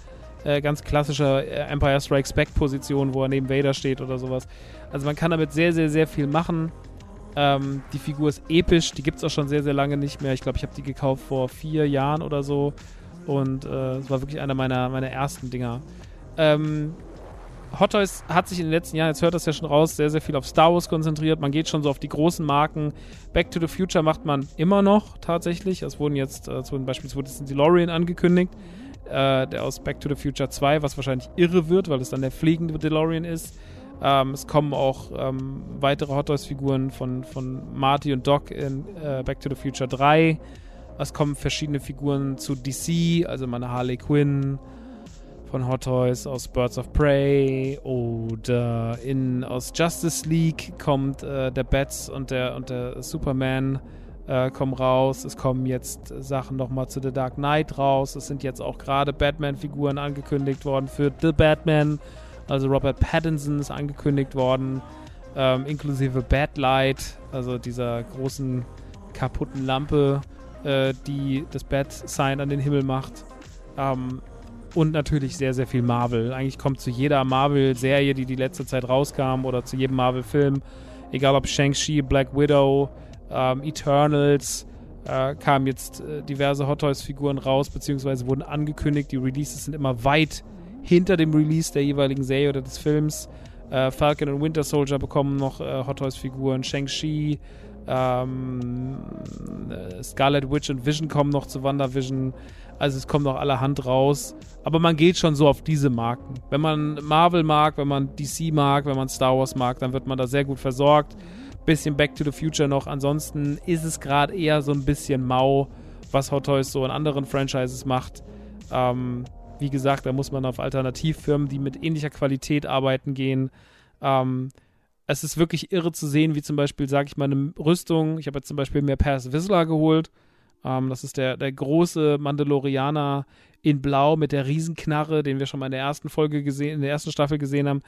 S1: äh, ganz klassischer äh, Empire Strikes Back Position, wo er neben Vader steht oder sowas. Also man kann damit sehr, sehr, sehr viel machen. Ähm, die Figur ist episch, die gibt es auch schon sehr, sehr lange nicht mehr. Ich glaube, ich habe die gekauft vor vier Jahren oder so. Und äh, es war wirklich einer meiner, meiner ersten Dinger. Ähm, Hot Toys hat sich in den letzten Jahren, jetzt hört das ja schon raus, sehr, sehr viel auf Star Wars konzentriert. Man geht schon so auf die großen Marken. Back to the Future macht man immer noch tatsächlich. Es wurden jetzt, äh, es wurden beispielsweise ein DeLorean angekündigt, äh, der aus Back to the Future 2, was wahrscheinlich irre wird, weil es dann der fliegende DeLorean ist. Ähm, es kommen auch ähm, weitere Hot Toys-Figuren von, von Marty und Doc in äh, Back to the Future 3. Es kommen verschiedene Figuren zu DC, also meine Harley Quinn von Hot Toys aus Birds of Prey oder in aus Justice League kommt äh, der Bats und der und der Superman äh, kommen raus. Es kommen jetzt Sachen nochmal zu The Dark Knight raus. Es sind jetzt auch gerade Batman-Figuren angekündigt worden für The Batman. Also Robert Pattinson ist angekündigt worden, ähm, inklusive Batlight, also dieser großen kaputten Lampe, äh, die das Bat-Sign an den Himmel macht. Ähm, und natürlich sehr, sehr viel Marvel. Eigentlich kommt zu jeder Marvel-Serie, die die letzte Zeit rauskam, oder zu jedem Marvel-Film, egal ob Shang-Chi, Black Widow, ähm, Eternals, äh, kamen jetzt äh, diverse Hot Toys-Figuren raus, beziehungsweise wurden angekündigt. Die Releases sind immer weit hinter dem Release der jeweiligen Serie oder des Films. Äh, Falcon und Winter Soldier bekommen noch äh, Hot Toys-Figuren. Shang-Chi, ähm, äh, Scarlet Witch und Vision kommen noch zu WandaVision. Also es kommt noch allerhand raus. Aber man geht schon so auf diese Marken. Wenn man Marvel mag, wenn man DC mag, wenn man Star Wars mag, dann wird man da sehr gut versorgt. Bisschen Back to the Future noch. Ansonsten ist es gerade eher so ein bisschen mau, was Hot Toys so in anderen Franchises macht. Ähm, wie gesagt, da muss man auf Alternativfirmen, die mit ähnlicher Qualität arbeiten, gehen. Ähm, es ist wirklich irre zu sehen, wie zum Beispiel, sage ich mal, eine Rüstung. Ich habe jetzt zum Beispiel mir Pass Whistler geholt, Ähm, das ist der, der große Mandalorianer in Blau mit der Riesenknarre, den wir schon mal in der ersten Folge gesehen, in der ersten Staffel gesehen haben,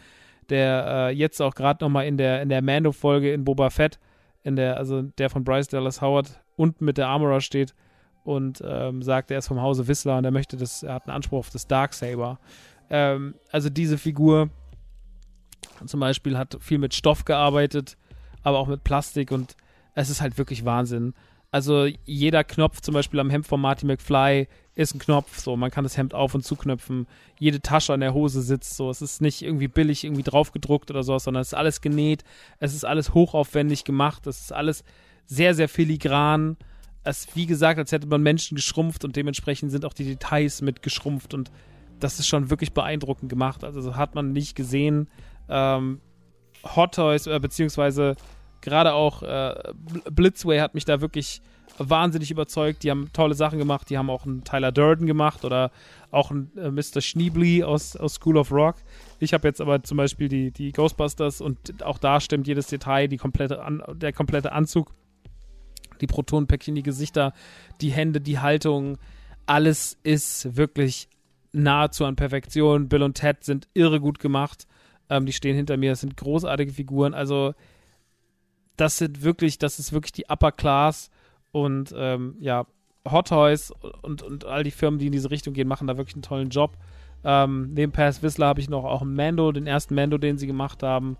S1: der äh, jetzt auch gerade nochmal in der, in der Mando-Folge in Boba Fett, in der, also der von Bryce Dallas Howard unten mit der Armorer steht und ähm, sagt, er ist vom Hause Whistler und er möchte das, er hat einen Anspruch auf das Darksaber. Ähm, also diese Figur zum Beispiel hat viel mit Stoff gearbeitet, aber auch mit Plastik und es ist halt wirklich Wahnsinn. Also jeder Knopf zum Beispiel am Hemd von Marty McFly ist ein Knopf, so man kann das Hemd auf und zuknöpfen. Jede Tasche an der Hose sitzt so. Es ist nicht irgendwie billig irgendwie draufgedruckt oder so, sondern es ist alles genäht. Es ist alles hochaufwendig gemacht. Es ist alles sehr sehr filigran. Es wie gesagt, als hätte man Menschen geschrumpft und dementsprechend sind auch die Details mit geschrumpft und das ist schon wirklich beeindruckend gemacht. Also so hat man nicht gesehen. Ähm, Hot Toys, äh, beziehungsweise gerade auch äh, Blitzway hat mich da wirklich wahnsinnig überzeugt. Die haben tolle Sachen gemacht. Die haben auch einen Tyler Durden gemacht oder auch einen äh, Mr. Schneebly aus, aus School of Rock. Ich habe jetzt aber zum Beispiel die, die Ghostbusters und auch da stimmt jedes Detail, die komplette An der komplette Anzug, die Protonenpäckchen, die Gesichter, die Hände, die Haltung. Alles ist wirklich nahezu an Perfektion. Bill und Ted sind irre gut gemacht. Ähm, die stehen hinter mir. Das sind großartige Figuren. Also, das sind wirklich, das ist wirklich die Upper Class. Und ähm, ja, Hot Toys und, und all die Firmen, die in diese Richtung gehen, machen da wirklich einen tollen Job. Ähm, neben Pass Whistler habe ich noch auch einen Mando, den ersten Mando, den sie gemacht haben.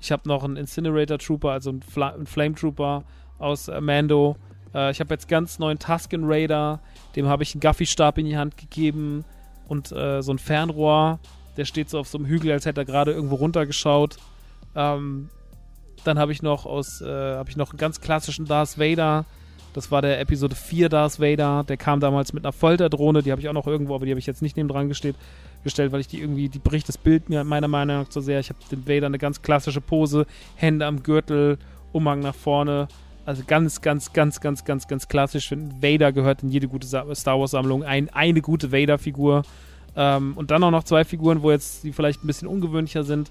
S1: Ich habe noch einen Incinerator Trooper, also einen, Fla einen Flame Trooper aus äh, Mando. Äh, ich habe jetzt ganz neuen Tusken Raider, dem habe ich einen Guffy-Stab in die Hand gegeben und äh, so ein Fernrohr. Der steht so auf so einem Hügel, als hätte er gerade irgendwo runtergeschaut. Ähm, dann habe ich noch aus, äh, habe ich noch einen ganz klassischen Darth Vader. Das war der Episode 4 Darth Vader. Der kam damals mit einer Folterdrohne. Die habe ich auch noch irgendwo, aber die habe ich jetzt nicht neben dran gestellt, gestellt, weil ich die irgendwie, die bricht das Bild mir meiner Meinung nach zu sehr. Ich habe den Vader eine ganz klassische Pose, Hände am Gürtel, Umhang nach vorne. Also ganz, ganz, ganz, ganz, ganz, ganz klassisch. Vader gehört in jede gute Star Wars-Sammlung. Ein, eine gute Vader-Figur. Ähm, und dann auch noch zwei Figuren, wo jetzt die vielleicht ein bisschen ungewöhnlicher sind.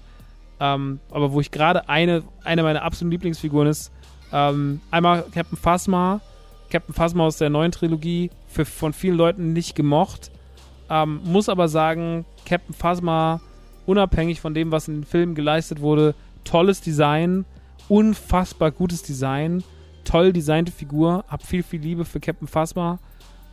S1: Ähm, aber wo ich gerade eine, eine meiner absoluten Lieblingsfiguren ist. Ähm, einmal Captain Phasma. Captain Phasma aus der neuen Trilogie. Für, von vielen Leuten nicht gemocht. Ähm, muss aber sagen, Captain Phasma, unabhängig von dem, was in den Filmen geleistet wurde, tolles Design. Unfassbar gutes Design. Toll designte Figur. Hab viel, viel Liebe für Captain Phasma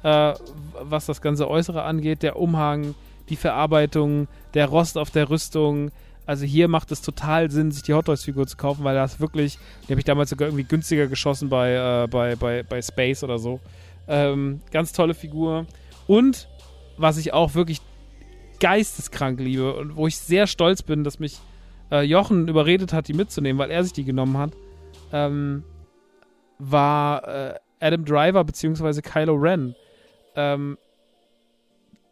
S1: äh, was das ganze Äußere angeht, der Umhang, die Verarbeitung, der Rost auf der Rüstung. Also hier macht es total Sinn, sich die Hot Toys Figur zu kaufen, weil das wirklich, die habe ich damals sogar irgendwie günstiger geschossen bei, äh, bei, bei, bei Space oder so. Ähm, ganz tolle Figur. Und was ich auch wirklich geisteskrank liebe und wo ich sehr stolz bin, dass mich äh, Jochen überredet hat, die mitzunehmen, weil er sich die genommen hat, ähm, war äh, Adam Driver bzw. Kylo Ren. Ähm,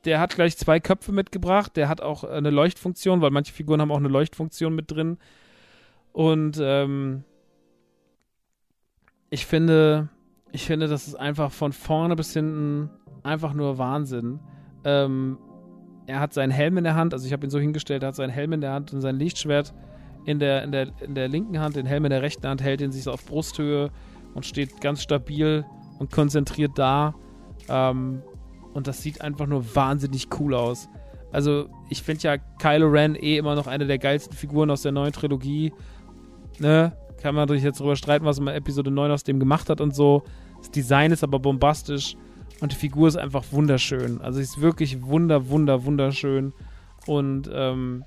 S1: der hat gleich zwei Köpfe mitgebracht. Der hat auch eine Leuchtfunktion, weil manche Figuren haben auch eine Leuchtfunktion mit drin. Und ähm, ich finde, ich finde, das ist einfach von vorne bis hinten einfach nur Wahnsinn. Ähm, er hat seinen Helm in der Hand, also ich habe ihn so hingestellt, er hat seinen Helm in der Hand und sein Lichtschwert in der, in der, in der linken Hand, den Helm in der rechten Hand, hält ihn sich so auf Brusthöhe und steht ganz stabil und konzentriert da. Ähm, und das sieht einfach nur wahnsinnig cool aus. Also, ich finde ja Kylo Ren eh immer noch eine der geilsten Figuren aus der neuen Trilogie. Ne? Kann man natürlich jetzt darüber streiten, was man Episode 9 aus dem gemacht hat und so. Das Design ist aber bombastisch und die Figur ist einfach wunderschön. Also, sie ist wirklich wunder, wunder, wunderschön. Und ähm,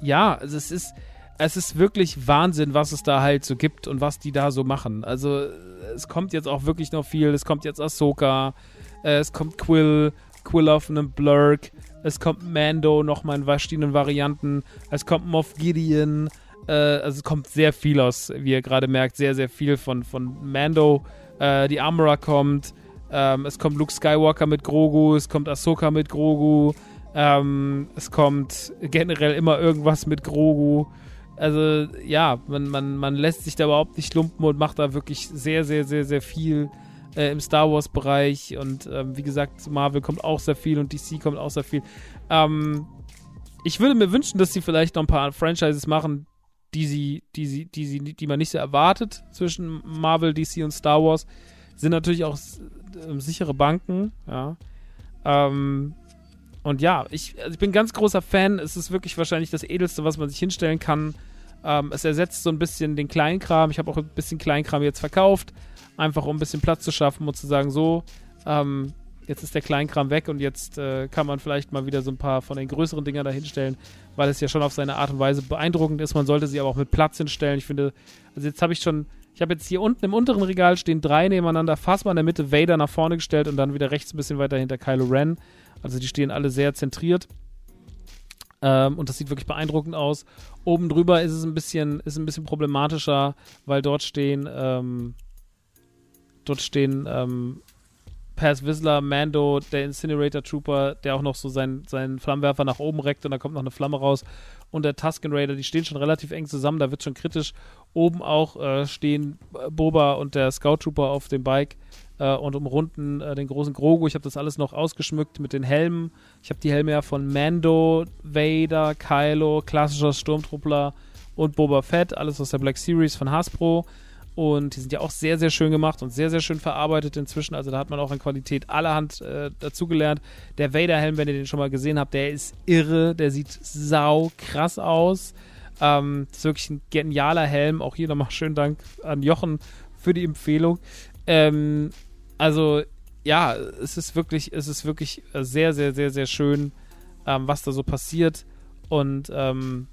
S1: ja, also es ist, es ist wirklich Wahnsinn, was es da halt so gibt und was die da so machen. Also, es kommt jetzt auch wirklich noch viel. Es kommt jetzt Ahsoka, äh, es kommt Quill, Quill auf einem Blurk, es kommt Mando nochmal in verschiedenen Varianten, es kommt Moff Gideon, äh, also es kommt sehr viel aus, wie ihr gerade merkt, sehr, sehr viel von, von Mando. Äh, die Armorer kommt, ähm, es kommt Luke Skywalker mit Grogu, es kommt Ahsoka mit Grogu, ähm, es kommt generell immer irgendwas mit Grogu. Also ja, man, man, man lässt sich da überhaupt nicht lumpen und macht da wirklich sehr, sehr, sehr, sehr viel äh, im Star Wars-Bereich und ähm, wie gesagt, Marvel kommt auch sehr viel und DC kommt auch sehr viel. Ähm, ich würde mir wünschen, dass sie vielleicht noch ein paar Franchises machen, die sie, die sie, die sie, die man nicht so erwartet zwischen Marvel, DC und Star Wars. Sind natürlich auch äh, sichere Banken, ja. Ähm, und ja, ich, also ich bin ganz großer Fan. Es ist wirklich wahrscheinlich das Edelste, was man sich hinstellen kann. Ähm, es ersetzt so ein bisschen den Kleinkram. Ich habe auch ein bisschen Kleinkram jetzt verkauft, einfach um ein bisschen Platz zu schaffen und zu sagen, so, ähm, jetzt ist der Kleinkram weg und jetzt äh, kann man vielleicht mal wieder so ein paar von den größeren Dingern da hinstellen, weil es ja schon auf seine Art und Weise beeindruckend ist. Man sollte sie aber auch mit Platz hinstellen. Ich finde, also jetzt habe ich schon, ich habe jetzt hier unten im unteren Regal stehen drei nebeneinander, fast mal in der Mitte Vader nach vorne gestellt und dann wieder rechts ein bisschen weiter hinter Kylo Ren. Also die stehen alle sehr zentriert. Ähm, und das sieht wirklich beeindruckend aus. Oben drüber ist es ein bisschen, ist ein bisschen problematischer, weil dort stehen, ähm, dort stehen ähm, Paz Whistler, Mando, der Incinerator Trooper, der auch noch so seinen, seinen Flammenwerfer nach oben reckt und da kommt noch eine Flamme raus. Und der Tusken Raider, die stehen schon relativ eng zusammen, da wird schon kritisch. Oben auch äh, stehen Boba und der Scout Trooper auf dem Bike äh, und umrunden äh, den großen Grogu. Ich habe das alles noch ausgeschmückt mit den Helmen. Ich habe die Helme ja von Mando, Vader, Kylo, klassischer Sturmtruppler und Boba Fett, alles aus der Black Series von Hasbro. Und die sind ja auch sehr, sehr schön gemacht und sehr, sehr schön verarbeitet inzwischen. Also da hat man auch an Qualität allerhand äh, dazugelernt. Der Vader-Helm, wenn ihr den schon mal gesehen habt, der ist irre. Der sieht sau krass aus. Ähm, ist wirklich ein genialer Helm. Auch hier nochmal schönen Dank an Jochen für die Empfehlung. Ähm, also ja, es ist wirklich, es ist wirklich sehr, sehr, sehr, sehr schön, ähm, was da so passiert. Und ähm,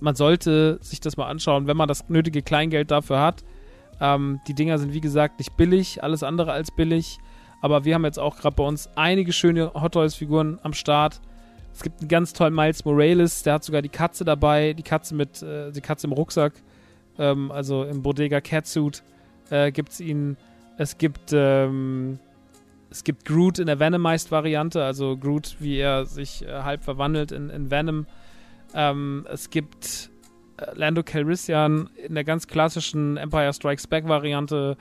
S1: man sollte sich das mal anschauen, wenn man das nötige Kleingeld dafür hat. Ähm, die Dinger sind wie gesagt nicht billig, alles andere als billig. Aber wir haben jetzt auch gerade bei uns einige schöne Hot Toys-Figuren am Start. Es gibt einen ganz tollen Miles Morales, der hat sogar die Katze dabei, die Katze mit, äh, die Katze im Rucksack, ähm, also im Bodega Catsuit äh, gibt es ihn. Es gibt, ähm, es gibt Groot in der Venomized-Variante, also Groot, wie er sich äh, halb verwandelt in, in Venom. Ähm, es gibt äh, Lando Calrissian in der ganz klassischen Empire Strikes Back Variante.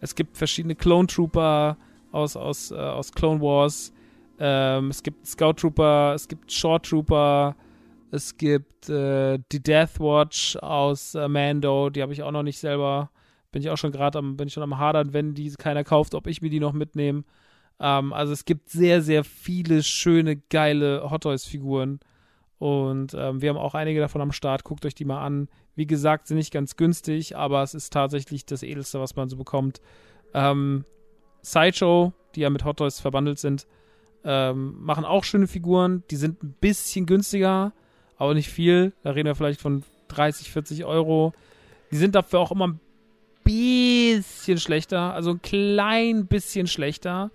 S1: Es gibt verschiedene Clone Trooper aus, aus, äh, aus Clone Wars. Ähm, es gibt Scout Trooper, es gibt Short Trooper, es gibt äh, die Death Watch aus äh, Mando, die habe ich auch noch nicht selber. Bin ich auch schon gerade am, bin ich schon am Hadern, wenn die keiner kauft, ob ich mir die noch mitnehme. Ähm, also es gibt sehr, sehr viele schöne, geile Hot Toys Figuren. Und ähm, wir haben auch einige davon am Start. Guckt euch die mal an. Wie gesagt, sind nicht ganz günstig, aber es ist tatsächlich das Edelste, was man so bekommt. Ähm, Sideshow, die ja mit Hot Toys verbandelt sind, ähm, machen auch schöne Figuren. Die sind ein bisschen günstiger, aber nicht viel. Da reden wir vielleicht von 30, 40 Euro. Die sind dafür auch immer ein bisschen schlechter, also ein klein bisschen schlechter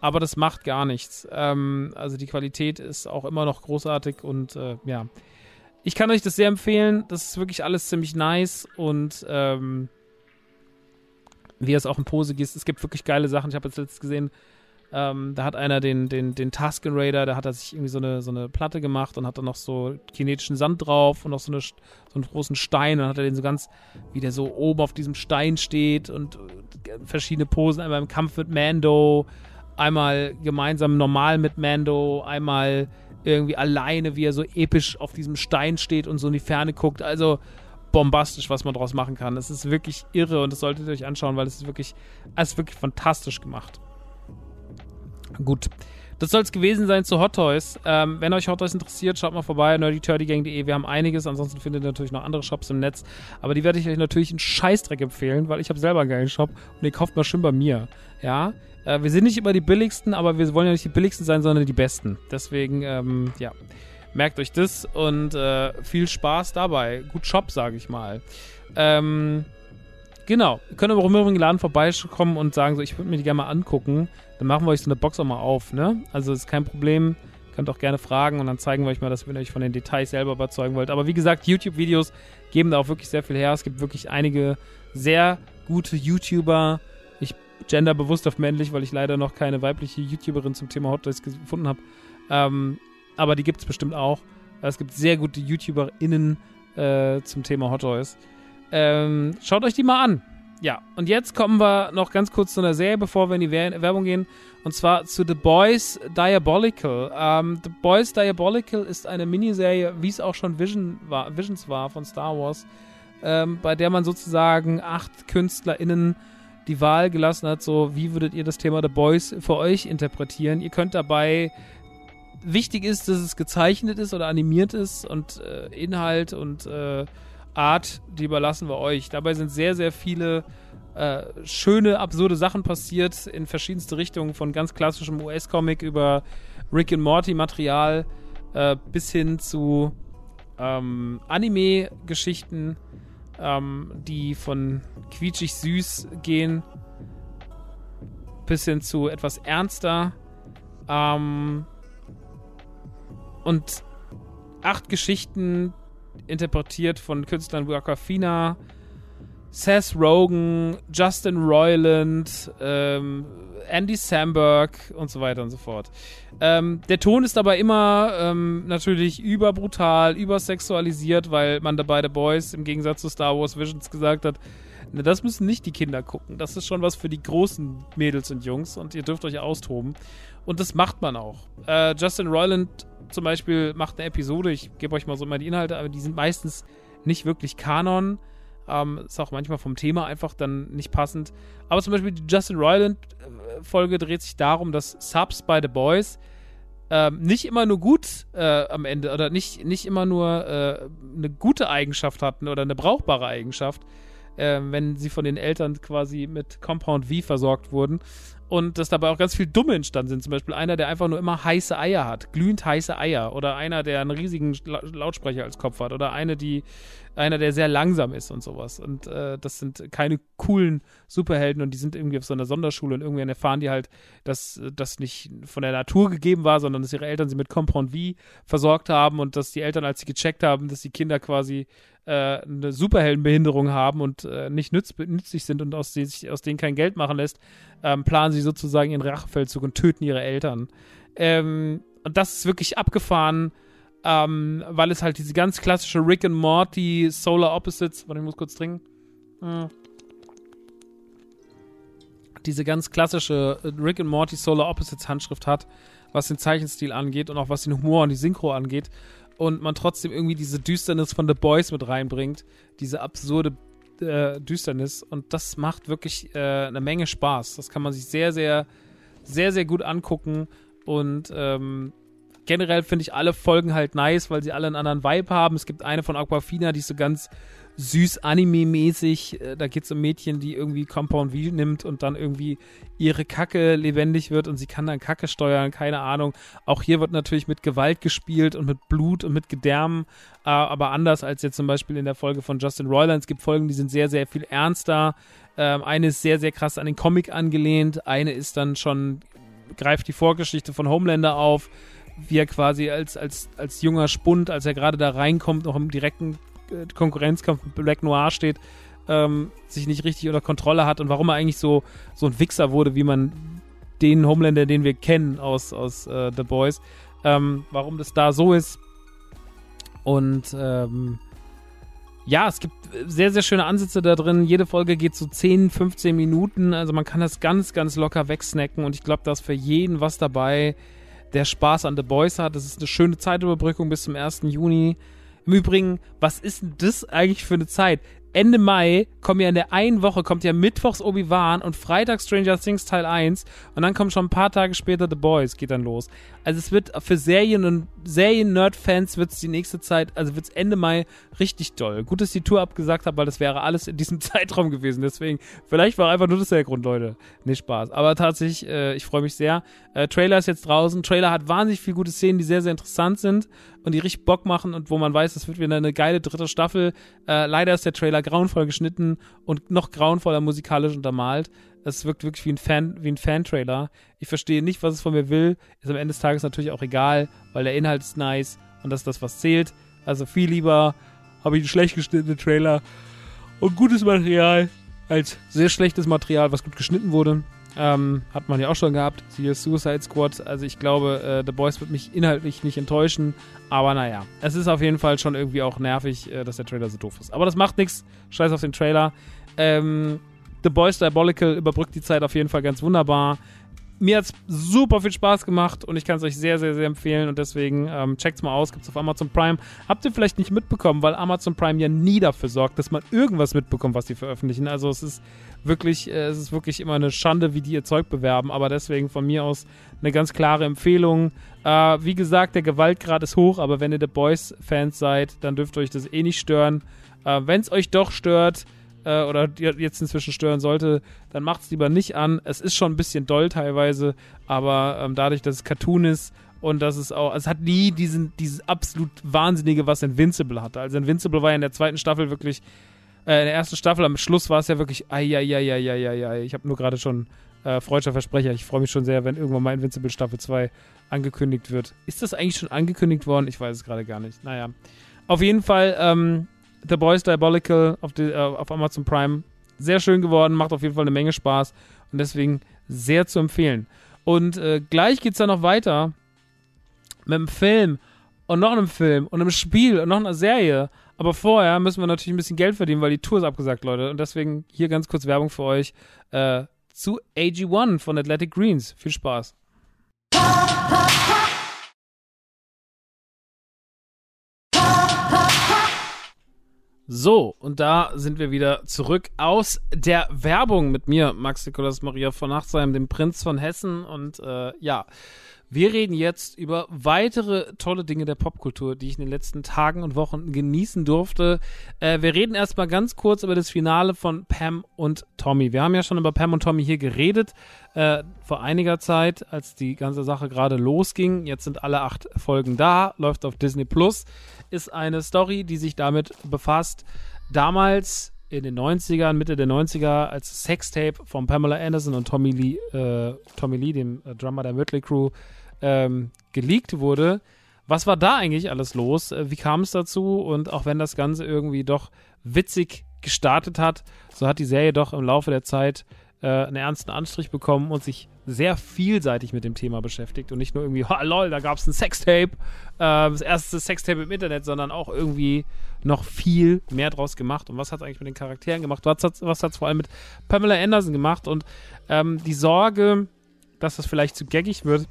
S1: aber das macht gar nichts. Ähm, also die Qualität ist auch immer noch großartig und äh, ja. Ich kann euch das sehr empfehlen. Das ist wirklich alles ziemlich nice und ähm, wie es auch in Pose gießt. Es gibt wirklich geile Sachen. Ich habe jetzt letztens gesehen, ähm, da hat einer den, den, den Tusken Raider, da hat er sich irgendwie so eine, so eine Platte gemacht und hat dann noch so kinetischen Sand drauf und noch so, eine, so einen großen Stein. Und dann hat er den so ganz, wie der so oben auf diesem Stein steht und äh, verschiedene Posen, einmal im Kampf mit Mando, einmal gemeinsam normal mit Mando, einmal irgendwie alleine, wie er so episch auf diesem Stein steht und so in die Ferne guckt. Also bombastisch, was man daraus machen kann. Es ist wirklich irre und das solltet ihr euch anschauen, weil es ist wirklich, es ist wirklich fantastisch gemacht. Gut. Das soll es gewesen sein zu Hot Toys. Ähm, wenn euch Hot Toys interessiert, schaut mal vorbei, nerdyturdygang.de. Wir haben einiges. Ansonsten findet ihr natürlich noch andere Shops im Netz. Aber die werde ich euch natürlich einen Scheißdreck empfehlen, weil ich habe selber einen geilen Shop und ihr kauft mal schön bei mir. Ja, äh, wir sind nicht immer die billigsten, aber wir wollen ja nicht die billigsten sein, sondern die besten. Deswegen, ähm, ja, merkt euch das und äh, viel Spaß dabei. Gut Shop, sage ich mal. Ähm, genau. Ihr könnt aber auch im Laden vorbeikommen und sagen so, ich würde mir die gerne mal angucken. Dann machen wir euch so eine Box auch mal auf, ne? Also ist kein Problem. Könnt auch gerne fragen und dann zeigen wir euch mal, dass wir euch von den Details selber überzeugen wollt. Aber wie gesagt, YouTube-Videos geben da auch wirklich sehr viel her. Es gibt wirklich einige sehr gute YouTuber, genderbewusst auf männlich, weil ich leider noch keine weibliche YouTuberin zum Thema Hot Toys gefunden habe. Ähm, aber die gibt es bestimmt auch. Es gibt sehr gute YouTuberInnen äh, zum Thema Hot Toys. Ähm, schaut euch die mal an. Ja, und jetzt kommen wir noch ganz kurz zu einer Serie, bevor wir in die Werbung gehen. Und zwar zu The Boys Diabolical. Ähm, The Boys Diabolical ist eine Miniserie, wie es auch schon Vision war, Visions war von Star Wars, ähm, bei der man sozusagen acht KünstlerInnen die Wahl gelassen hat, so wie würdet ihr das Thema The Boys für euch interpretieren. Ihr könnt dabei wichtig ist, dass es gezeichnet ist oder animiert ist und äh, Inhalt und äh, Art, die überlassen wir euch. Dabei sind sehr, sehr viele äh, schöne, absurde Sachen passiert in verschiedenste Richtungen, von ganz klassischem US-Comic über Rick and Morty-Material äh, bis hin zu ähm, Anime-Geschichten, ähm, die von quietschig süß gehen bis hin zu etwas ernster. Ähm, und acht Geschichten interpretiert von Künstlern wie Aquafina, Seth Rogen, Justin Roiland, ähm, Andy Samberg und so weiter und so fort. Ähm, der Ton ist aber immer ähm, natürlich überbrutal, übersexualisiert, weil man dabei The Boys im Gegensatz zu Star Wars Visions gesagt hat, ne, das müssen nicht die Kinder gucken. Das ist schon was für die großen Mädels und Jungs und ihr dürft euch austoben. Und das macht man auch. Äh, Justin Roiland zum Beispiel macht eine Episode, ich gebe euch mal so mal die Inhalte, aber die sind meistens nicht wirklich Kanon. Ähm, ist auch manchmal vom Thema einfach dann nicht passend. Aber zum Beispiel die Justin Roiland-Folge dreht sich darum, dass Subs by The Boys ähm, nicht immer nur gut äh, am Ende oder nicht, nicht immer nur äh, eine gute Eigenschaft hatten oder eine brauchbare Eigenschaft, äh, wenn sie von den Eltern quasi mit Compound V versorgt wurden, und dass dabei auch ganz viel Dumme entstanden sind. Zum Beispiel einer, der einfach nur immer heiße Eier hat, glühend heiße Eier. Oder einer, der einen riesigen Lautsprecher als Kopf hat. Oder eine, die, einer, der sehr langsam ist und sowas. Und äh, das sind keine coolen Superhelden und die sind irgendwie auf so einer Sonderschule und irgendwann erfahren die halt, dass das nicht von der Natur gegeben war, sondern dass ihre Eltern sie mit Compound V versorgt haben und dass die Eltern, als sie gecheckt haben, dass die Kinder quasi äh, eine Superheldenbehinderung haben und äh, nicht nütz nützlich sind und aus, die, aus denen kein Geld machen lässt, ähm, planen sie sozusagen ihren Rachefeldzug und töten ihre Eltern. Ähm, und das ist wirklich abgefahren, ähm, weil es halt diese ganz klassische Rick and Morty Solar Opposites, warte, ich muss kurz trinken. Hm. Diese ganz klassische äh, Rick and Morty Solar Opposites Handschrift hat, was den Zeichenstil angeht und auch was den Humor und die Synchro angeht und man trotzdem irgendwie diese Düsternis von The Boys mit reinbringt, diese absurde äh, Düsternis und das macht wirklich äh, eine Menge Spaß. Das kann man sich sehr, sehr, sehr, sehr gut angucken und ähm, generell finde ich alle Folgen halt nice, weil sie alle einen anderen Vibe haben. Es gibt eine von Aquafina, die ist so ganz süß Anime-mäßig. Äh, da geht es um Mädchen, die irgendwie Compound V nimmt und dann irgendwie ihre Kacke lebendig wird und sie kann dann Kacke steuern, keine Ahnung. Auch hier wird natürlich mit Gewalt gespielt und mit Blut und mit Gedärmen, äh, aber anders als jetzt zum Beispiel in der Folge von Justin Roiland. Es gibt Folgen, die sind sehr, sehr viel ernster. Ähm, eine ist sehr, sehr krass an den Comic angelehnt. Eine ist dann schon, greift die Vorgeschichte von Homelander auf wie er quasi als, als, als junger Spund, als er gerade da reinkommt, noch im direkten Konkurrenzkampf mit Black Noir steht, ähm, sich nicht richtig unter Kontrolle hat und warum er eigentlich so, so ein Wichser wurde, wie man den Homelander, den wir kennen aus, aus äh, The Boys, ähm, warum das da so ist. Und ähm, ja, es gibt sehr, sehr schöne Ansätze da drin. Jede Folge geht so 10, 15 Minuten. Also man kann das ganz, ganz locker wegsnacken und ich glaube, da ist für jeden was dabei, der Spaß an The Boys hat. Das ist eine schöne Zeitüberbrückung bis zum 1. Juni. Im Übrigen, was ist denn das eigentlich für eine Zeit? Ende Mai kommen ja in der einen Woche, kommt ja mittwochs Obi-Wan und Freitag Stranger Things Teil 1 und dann kommt schon ein paar Tage später The Boys, geht dann los. Also es wird für Serien- und Serien-Nerd-Fans wird es die nächste Zeit, also wird es Ende Mai richtig doll. Gut, dass ich die Tour abgesagt habe, weil das wäre alles in diesem Zeitraum gewesen. Deswegen, vielleicht war einfach nur das der Grund, Leute. Nicht Spaß. Aber tatsächlich, äh, ich freue mich sehr. Äh, Trailer ist jetzt draußen. Trailer hat wahnsinnig viele gute Szenen, die sehr, sehr interessant sind und die richtig Bock machen und wo man weiß, es wird wieder eine geile dritte Staffel. Äh, leider ist der Trailer grauenvoll geschnitten und noch grauenvoller musikalisch untermalt. Es wirkt wirklich wie ein Fan, wie ein Fan-Trailer. Ich verstehe nicht, was es von mir will. Ist am Ende des Tages natürlich auch egal, weil der Inhalt ist nice und das ist das, was zählt. Also viel lieber habe ich einen schlecht geschnittenen Trailer und gutes Material als sehr schlechtes Material, was gut geschnitten wurde. Ähm, hat man ja auch schon gehabt. Siehe Suicide Squad. Also ich glaube, äh, The Boys wird mich inhaltlich nicht enttäuschen. Aber naja, es ist auf jeden Fall schon irgendwie auch nervig, äh, dass der Trailer so doof ist. Aber das macht nichts. Scheiß auf den Trailer. Ähm, The Boys Diabolical überbrückt die Zeit auf jeden Fall ganz wunderbar. Mir hat es super viel Spaß gemacht und ich kann es euch sehr, sehr, sehr empfehlen und deswegen ähm, checkt's mal aus, gibt's auf Amazon Prime. Habt ihr vielleicht nicht mitbekommen, weil Amazon Prime ja nie dafür sorgt, dass man irgendwas mitbekommt, was die veröffentlichen. Also es ist wirklich, äh, es ist wirklich immer eine Schande, wie die ihr Zeug bewerben, aber deswegen von mir aus eine ganz klare Empfehlung. Äh, wie gesagt, der Gewaltgrad ist hoch, aber wenn ihr The Boys-Fans seid, dann dürft ihr euch das eh nicht stören. Äh, wenn es euch doch stört, äh, oder jetzt inzwischen stören sollte, dann macht es lieber nicht an. Es ist schon ein bisschen doll teilweise, aber ähm, dadurch, dass es Cartoon ist und dass es auch, es hat nie diesen, dieses absolut Wahnsinnige, was Invincible hatte. Also Invincible war ja in der zweiten Staffel wirklich, äh, in der ersten Staffel, am Schluss war es ja wirklich, ai, Ich habe nur gerade schon äh, freudscher Versprecher. Ich freue mich schon sehr, wenn irgendwann mal Invincible Staffel 2 angekündigt wird. Ist das eigentlich schon angekündigt worden? Ich weiß es gerade gar nicht. Naja. Auf jeden Fall, ähm, The Boys Diabolical auf, die, äh, auf Amazon Prime. Sehr schön geworden, macht auf jeden Fall eine Menge Spaß und deswegen sehr zu empfehlen. Und äh, gleich es dann noch weiter mit einem Film und noch einem Film und einem Spiel und noch einer Serie. Aber vorher müssen wir natürlich ein bisschen Geld verdienen, weil die Tour ist abgesagt, Leute. Und deswegen hier ganz kurz Werbung für euch äh, zu AG1 von Athletic Greens. Viel Spaß. So, und da sind wir wieder zurück aus der Werbung mit mir, Max Nikolas Maria von Nachtsheim, dem Prinz von Hessen. Und äh, ja, wir reden jetzt über weitere tolle Dinge der Popkultur, die ich in den letzten Tagen und Wochen genießen durfte. Äh, wir reden erstmal ganz kurz über das Finale von Pam und Tommy. Wir haben ja schon über Pam und Tommy hier geredet, äh, vor einiger Zeit, als die ganze Sache gerade losging. Jetzt sind alle acht Folgen da, läuft auf Disney Plus. Ist eine Story, die sich damit befasst. Damals in den 90ern, Mitte der 90er, als Sextape von Pamela Anderson und Tommy Lee, äh, Tommy Lee, dem äh, Drummer der Mötley Crew, ähm, geleakt wurde. Was war da eigentlich alles los? Äh, wie kam es dazu? Und auch wenn das Ganze irgendwie doch witzig gestartet hat, so hat die Serie doch im Laufe der Zeit äh, einen ernsten Anstrich bekommen und sich sehr vielseitig mit dem Thema beschäftigt und nicht nur irgendwie, ha lol, da gab es ein Sextape, äh, das erste Sextape im Internet, sondern auch irgendwie noch viel mehr draus gemacht. Und was hat es eigentlich mit den Charakteren gemacht? Was hat es vor allem mit Pamela Anderson gemacht? Und ähm, die Sorge, dass das vielleicht zu gaggig wird,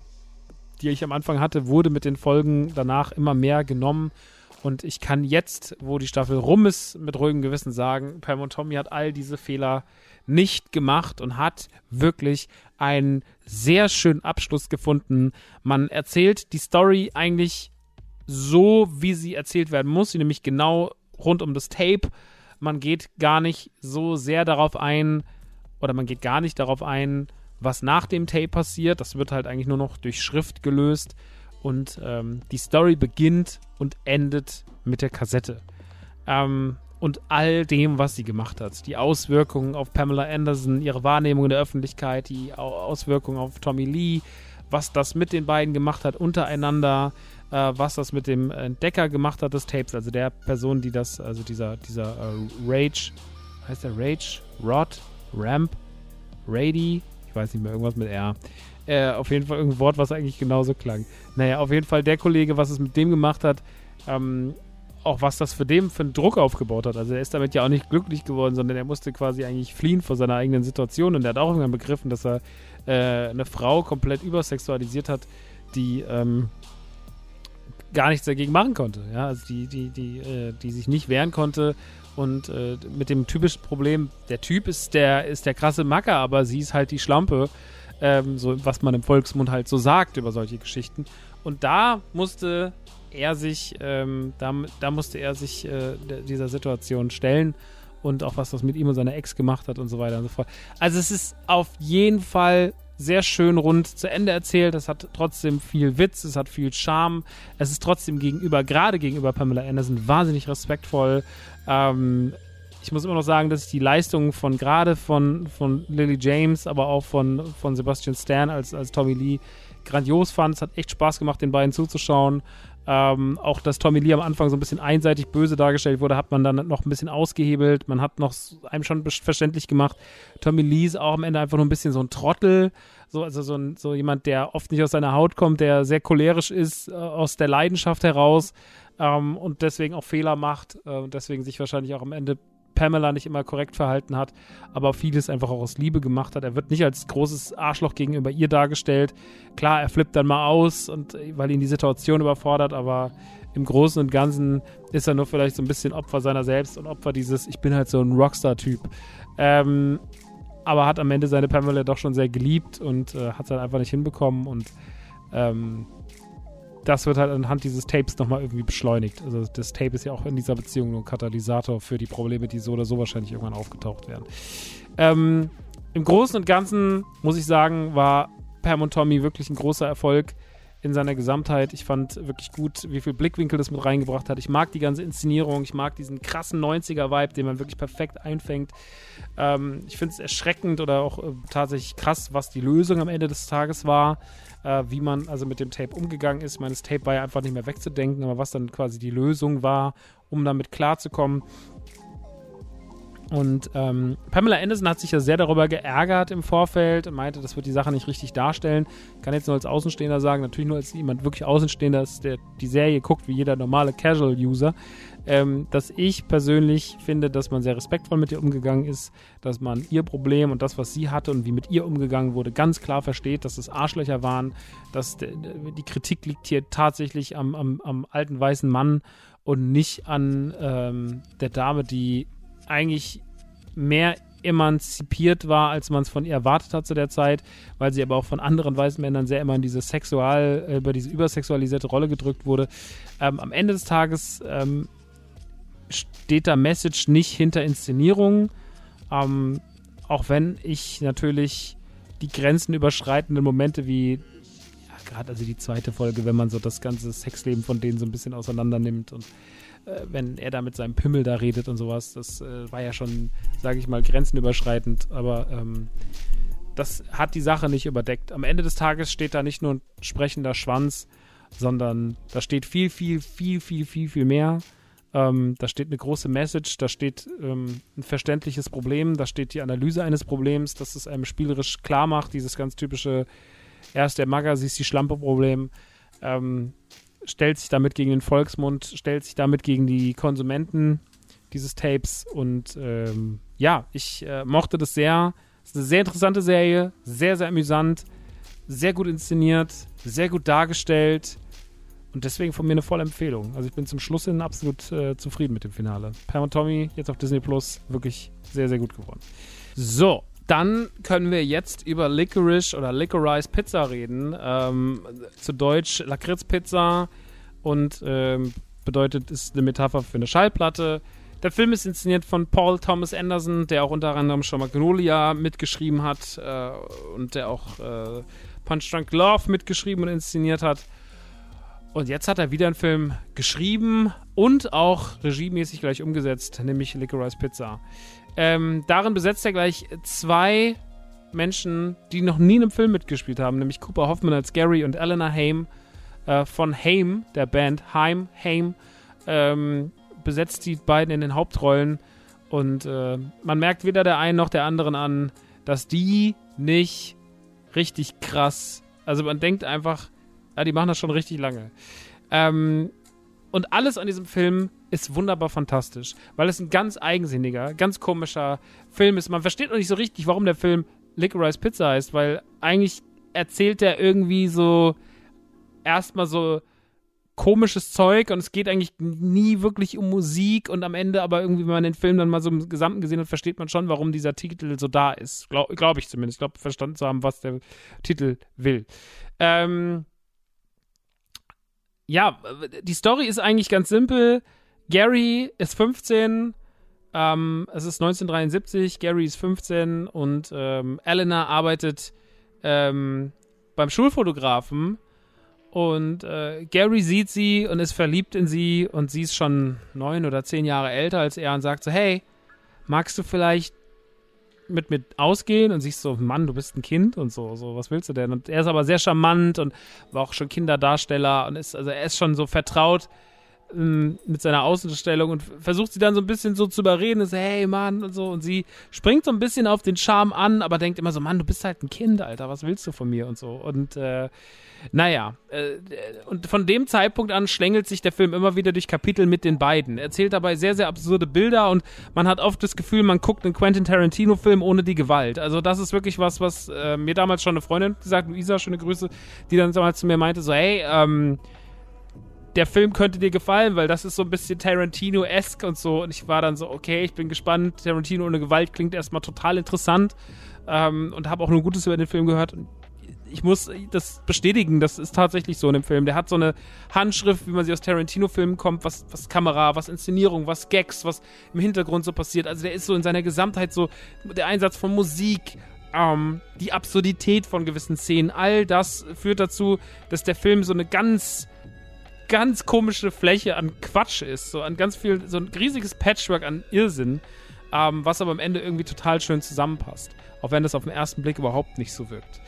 S1: die ich am Anfang hatte, wurde mit den Folgen danach immer mehr genommen. Und ich kann jetzt, wo die Staffel rum ist, mit ruhigem Gewissen sagen, Pam und Tommy hat all diese Fehler nicht gemacht und hat wirklich einen sehr schönen Abschluss gefunden. Man erzählt die Story eigentlich so, wie sie erzählt werden muss, nämlich genau rund um das Tape. Man geht gar nicht so sehr darauf ein, oder man geht gar nicht darauf ein, was nach dem Tape passiert. Das wird halt eigentlich nur noch durch Schrift gelöst. Und ähm, die Story beginnt und endet mit der Kassette. Ähm, und all dem, was sie gemacht hat. Die Auswirkungen auf Pamela Anderson, ihre Wahrnehmung in der Öffentlichkeit, die Auswirkungen auf Tommy Lee, was das mit den beiden gemacht hat untereinander, äh, was das mit dem Entdecker gemacht hat des Tapes, also der Person, die das, also dieser, dieser äh, Rage, heißt der Rage? Rod? Ramp? Rady? Ich weiß nicht mehr, irgendwas mit R. Äh, auf jeden Fall irgendein Wort, was eigentlich genauso klang. Naja, auf jeden Fall der Kollege, was es mit dem gemacht hat, ähm, auch was das für dem für einen Druck aufgebaut hat. Also er ist damit ja auch nicht glücklich geworden, sondern er musste quasi eigentlich fliehen vor seiner eigenen Situation und er hat auch irgendwann begriffen, dass er äh, eine Frau komplett übersexualisiert hat, die ähm, gar nichts dagegen machen konnte. Ja, also die, die, die, äh, die sich nicht wehren konnte und äh, mit dem typischen Problem, der Typ ist der, ist der krasse Macker, aber sie ist halt die Schlampe, ähm, so was man im Volksmund halt so sagt über solche Geschichten. Und da musste er sich, ähm, da, da musste er sich äh, dieser Situation stellen und auch was das mit ihm und seiner Ex gemacht hat und so weiter und so fort. Also es ist auf jeden Fall sehr schön rund zu Ende erzählt. Es hat trotzdem viel Witz, es hat viel Charme. Es ist trotzdem gegenüber, gerade gegenüber Pamela Anderson, wahnsinnig respektvoll. Ähm, ich muss immer noch sagen, dass ich die Leistung von gerade von, von Lily James, aber auch von, von Sebastian Stan als, als Tommy Lee grandios fand. Es hat echt Spaß gemacht, den beiden zuzuschauen. Ähm, auch, dass Tommy Lee am Anfang so ein bisschen einseitig böse dargestellt wurde, hat man dann noch ein bisschen ausgehebelt. Man hat noch einem schon verständlich gemacht, Tommy Lee ist auch am Ende einfach nur ein bisschen so ein Trottel. So, also so, ein, so jemand, der oft nicht aus seiner Haut kommt, der sehr cholerisch ist, äh, aus der Leidenschaft heraus ähm, und deswegen auch Fehler macht äh, und deswegen sich wahrscheinlich auch am Ende Pamela nicht immer korrekt verhalten hat, aber vieles einfach auch aus Liebe gemacht hat. Er wird nicht als großes Arschloch gegenüber ihr dargestellt. Klar, er flippt dann mal aus und weil ihn die Situation überfordert, aber im Großen und Ganzen ist er nur vielleicht so ein bisschen Opfer seiner selbst und Opfer dieses, ich bin halt so ein Rockstar-Typ. Ähm, aber hat am Ende seine Pamela doch schon sehr geliebt und äh, hat es halt einfach nicht hinbekommen und ähm, das wird halt anhand dieses Tapes nochmal irgendwie beschleunigt. Also das Tape ist ja auch in dieser Beziehung nur ein Katalysator für die Probleme, die so oder so wahrscheinlich irgendwann aufgetaucht werden. Ähm, Im Großen und Ganzen muss ich sagen, war Pam und Tommy wirklich ein großer Erfolg in seiner Gesamtheit. Ich fand wirklich gut, wie viel Blickwinkel das mit reingebracht hat. Ich mag die ganze Inszenierung, ich mag diesen krassen 90er-Vibe, den man wirklich perfekt einfängt. Ähm, ich finde es erschreckend oder auch äh, tatsächlich krass, was die Lösung am Ende des Tages war äh, wie man also mit dem Tape umgegangen ist. Ich meine, das Tape war ja einfach nicht mehr wegzudenken, aber was dann quasi die Lösung war, um damit klarzukommen. Und ähm, Pamela Anderson hat sich ja sehr darüber geärgert im Vorfeld und meinte, das wird die Sache nicht richtig darstellen. Kann jetzt nur als Außenstehender sagen, natürlich nur als jemand wirklich Außenstehender der die Serie guckt, wie jeder normale Casual-User ähm, dass ich persönlich finde, dass man sehr respektvoll mit ihr umgegangen ist, dass man ihr Problem und das, was sie hatte und wie mit ihr umgegangen wurde, ganz klar versteht, dass es Arschlöcher waren, dass die Kritik liegt hier tatsächlich am, am, am alten weißen Mann und nicht an ähm, der Dame, die eigentlich mehr emanzipiert war, als man es von ihr erwartet hat zu der Zeit, weil sie aber auch von anderen weißen Männern sehr immer in diese sexual, äh, über diese übersexualisierte Rolle gedrückt wurde. Ähm, am Ende des Tages ähm, steht da Message nicht hinter Inszenierungen. Ähm, auch wenn ich natürlich die Grenzen überschreitenden Momente wie ja, gerade also die zweite Folge, wenn man so das ganze Sexleben von denen so ein bisschen auseinander nimmt und äh, wenn er da mit seinem Pimmel da redet und sowas, das äh, war ja schon, sage ich mal, grenzenüberschreitend, aber ähm, das hat die Sache nicht überdeckt. Am Ende des Tages steht da nicht nur ein sprechender Schwanz, sondern da steht viel, viel, viel, viel, viel, viel mehr. Ähm, da steht eine große Message, da steht ähm, ein verständliches Problem, da steht die Analyse eines Problems, dass es einem spielerisch klar macht, dieses ganz typische, erst der Magger, sie ist die Schlampe-Problem, ähm, stellt sich damit gegen den Volksmund, stellt sich damit gegen die Konsumenten dieses Tapes und ähm, ja, ich äh, mochte das sehr. Es ist eine sehr interessante Serie, sehr, sehr amüsant, sehr gut inszeniert, sehr gut dargestellt und deswegen von mir eine volle Empfehlung. Also ich bin zum Schluss hin absolut äh, zufrieden mit dem Finale. Pam und Tommy, jetzt auf Disney Plus, wirklich sehr, sehr gut geworden. So, dann können wir jetzt über Licorice oder Licorice Pizza reden. Ähm, zu Deutsch Lakritz-Pizza und ähm, bedeutet, ist eine Metapher für eine Schallplatte. Der Film ist inszeniert von Paul Thomas Anderson, der auch unter anderem schon Magnolia mitgeschrieben hat äh, und der auch äh, Punch Drunk Love mitgeschrieben und inszeniert hat. Und jetzt hat er wieder einen Film geschrieben und auch regiemäßig gleich umgesetzt, nämlich Licorice Pizza. Ähm, darin besetzt er gleich zwei Menschen, die noch nie in einem Film mitgespielt haben, nämlich Cooper Hoffman als Gary und Eleanor Haim äh, von Haim, der Band Haim, Haim, ähm, besetzt die beiden in den Hauptrollen. Und äh, man merkt weder der einen noch der anderen an, dass die nicht richtig krass. Also man denkt einfach, ja, die machen das schon richtig lange. Ähm, und alles an diesem Film ist wunderbar fantastisch, weil es ein ganz eigensinniger, ganz komischer Film ist. Man versteht noch nicht so richtig, warum der Film Licorice Pizza heißt, weil eigentlich erzählt er irgendwie so erstmal so komisches Zeug und es geht eigentlich nie wirklich um Musik und am Ende aber irgendwie, wenn man den Film dann mal so im Gesamten gesehen hat, versteht man schon, warum dieser Titel so da ist. Glaube glaub ich zumindest. Ich glaube, verstanden zu haben, was der Titel will. Ähm, ja, die Story ist eigentlich ganz simpel. Gary ist 15, ähm, es ist 1973, Gary ist 15 und ähm, Eleanor arbeitet ähm, beim Schulfotografen und äh, Gary sieht sie und ist verliebt in sie und sie ist schon neun oder zehn Jahre älter als er und sagt so, hey, magst du vielleicht mit mir ausgehen und siehst so, Mann, du bist ein Kind und so, so, was willst du denn? Und er ist aber sehr charmant und war auch schon Kinderdarsteller und ist, also er ist schon so vertraut mit seiner Außenstellung und versucht sie dann so ein bisschen so zu überreden, ist, hey Mann und so und sie springt so ein bisschen auf den Charme an, aber denkt immer so, Mann, du bist halt ein Kind, Alter, was willst du von mir und so und äh, naja, äh, und von dem Zeitpunkt an schlängelt sich der Film immer wieder durch Kapitel mit den beiden. Er erzählt dabei sehr, sehr absurde Bilder und man hat oft das Gefühl, man guckt einen Quentin Tarantino-Film ohne die Gewalt. Also das ist wirklich was, was äh, mir damals schon eine Freundin gesagt, Luisa, schöne Grüße, die dann damals zu mir meinte, so, hey, ähm, der Film könnte dir gefallen, weil das ist so ein bisschen Tarantino-esque und so. Und ich war dann so, okay, ich bin gespannt. Tarantino ohne Gewalt klingt erstmal total interessant. Ähm, und habe auch nur Gutes über den Film gehört. Und ich muss das bestätigen, das ist tatsächlich so in dem Film. Der hat so eine Handschrift, wie man sie aus Tarantino-Filmen kommt, was, was Kamera, was Inszenierung, was Gags, was im Hintergrund so passiert. Also der ist so in seiner Gesamtheit so der Einsatz von Musik, ähm, die Absurdität von gewissen Szenen, all das führt dazu, dass der Film so eine ganz ganz komische Fläche an Quatsch ist, so an ganz viel, so ein riesiges Patchwork an Irrsinn, ähm, was aber am Ende irgendwie total schön zusammenpasst, auch wenn das auf den ersten Blick überhaupt nicht so wirkt.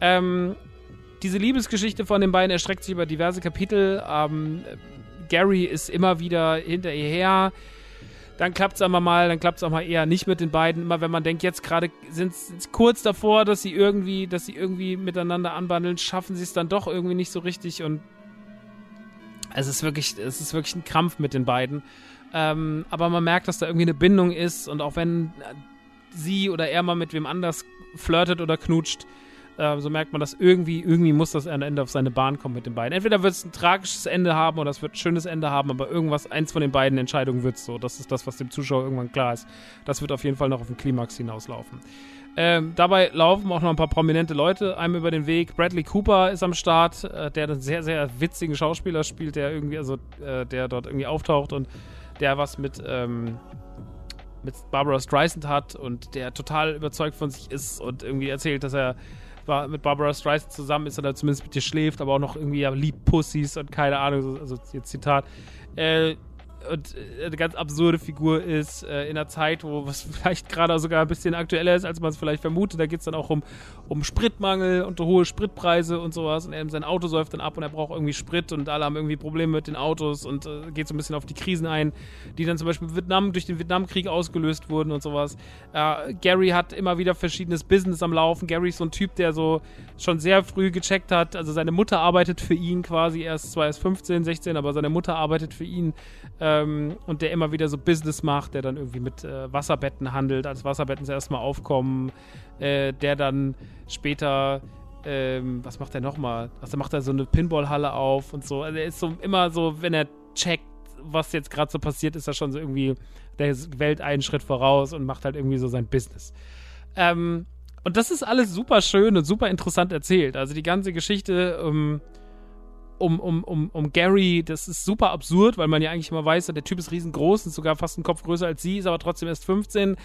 S1: Ähm, diese Liebesgeschichte von den beiden erstreckt sich über diverse Kapitel. Ähm, Gary ist immer wieder hinter ihr her. Dann klappt es einmal mal, dann klappt es auch mal eher nicht mit den beiden. Immer wenn man denkt, jetzt gerade sind sie kurz davor, dass sie irgendwie, dass sie irgendwie miteinander anbandeln, schaffen sie es dann doch irgendwie nicht so richtig. Und es ist wirklich, es ist wirklich ein Krampf mit den beiden. Ähm, aber man merkt, dass da irgendwie eine Bindung ist. Und auch wenn sie oder er mal mit wem anders flirtet oder knutscht, äh, so merkt man, dass irgendwie, irgendwie muss das am Ende auf seine Bahn kommen mit den beiden. Entweder wird es ein tragisches Ende haben oder es wird ein schönes Ende haben, aber irgendwas, eins von den beiden Entscheidungen wird es so. Das ist das, was dem Zuschauer irgendwann klar ist. Das wird auf jeden Fall noch auf den Klimax hinauslaufen. Ähm, dabei laufen auch noch ein paar prominente Leute einem über den Weg. Bradley Cooper ist am Start, äh, der einen sehr, sehr witzigen Schauspieler spielt, der irgendwie, also äh, der dort irgendwie auftaucht und der was mit, ähm, mit Barbara Streisand hat und der total überzeugt von sich ist und irgendwie erzählt, dass er mit Barbara Streisand zusammen ist oder zumindest mit ihr schläft, aber auch noch irgendwie ja, liebt Pussys und keine Ahnung, also jetzt Zitat. Äh, und äh, eine ganz absurde Figur ist äh, in einer Zeit, wo was vielleicht gerade sogar ein bisschen aktueller ist, als man es vielleicht vermutet. Da geht es dann auch um, um Spritmangel und hohe Spritpreise und sowas. Und er, sein Auto säuft dann ab und er braucht irgendwie Sprit und alle haben irgendwie Probleme mit den Autos und äh, geht so ein bisschen auf die Krisen ein, die dann zum Beispiel Vietnam, durch den Vietnamkrieg ausgelöst wurden und sowas. Äh, Gary hat immer wieder verschiedenes Business am Laufen. Gary ist so ein Typ, der so schon sehr früh gecheckt hat. Also seine Mutter arbeitet für ihn quasi. Er ist zwar erst 15, 16, aber seine Mutter arbeitet für ihn. Ähm, und der immer wieder so Business macht, der dann irgendwie mit äh, Wasserbetten handelt, als Wasserbetten zuerst mal aufkommen, äh, der dann später, ähm, was macht er nochmal? Also macht er so eine Pinballhalle auf und so. Also er ist so immer so, wenn er checkt, was jetzt gerade so passiert, ist er schon so irgendwie der Welt einen Schritt voraus und macht halt irgendwie so sein Business. Ähm, und das ist alles super schön und super interessant erzählt. Also die ganze Geschichte ähm, um, um, um, um Gary, das ist super absurd, weil man ja eigentlich immer weiß, der Typ ist riesengroß, ist sogar fast einen Kopf größer als sie, ist aber trotzdem erst 15,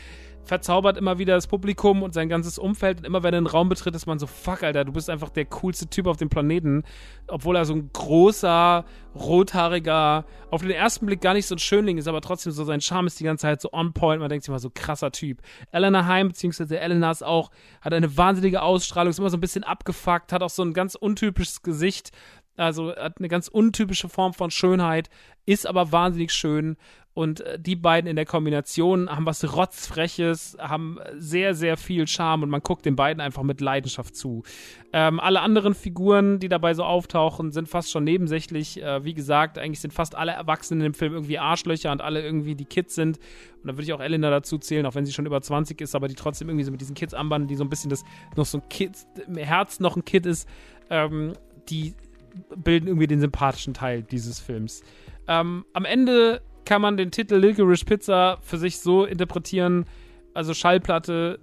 S1: verzaubert immer wieder das Publikum und sein ganzes Umfeld. Und immer wenn er einen Raum betritt, ist man so, fuck, Alter, du bist einfach der coolste Typ auf dem Planeten, obwohl er so ein großer, rothaariger, auf den ersten Blick gar nicht so ein Schönling ist, aber trotzdem so sein Charme ist die ganze Zeit so on point, man denkt sich immer so, krasser Typ. Elena Heim, beziehungsweise Elena ist auch, hat eine wahnsinnige Ausstrahlung, ist immer so ein bisschen abgefuckt, hat auch so ein ganz untypisches Gesicht, also hat eine ganz untypische Form von Schönheit, ist aber wahnsinnig schön. Und äh, die beiden in der Kombination haben was Rotzfreches, haben sehr, sehr viel Charme und man guckt den beiden einfach mit Leidenschaft zu. Ähm, alle anderen Figuren, die dabei so auftauchen, sind fast schon nebensächlich. Äh, wie gesagt, eigentlich sind fast alle Erwachsenen im Film irgendwie Arschlöcher und alle irgendwie die Kids sind. Und da würde ich auch Elena dazu zählen, auch wenn sie schon über 20 ist, aber die trotzdem irgendwie so mit diesen Kids anbanden, die so ein bisschen das noch so ein Kind, im Herz noch ein Kid ist. Ähm, die bilden irgendwie den sympathischen Teil dieses Films. Ähm, am Ende kann man den Titel Licorice Pizza für sich so interpretieren, also Schallplatte,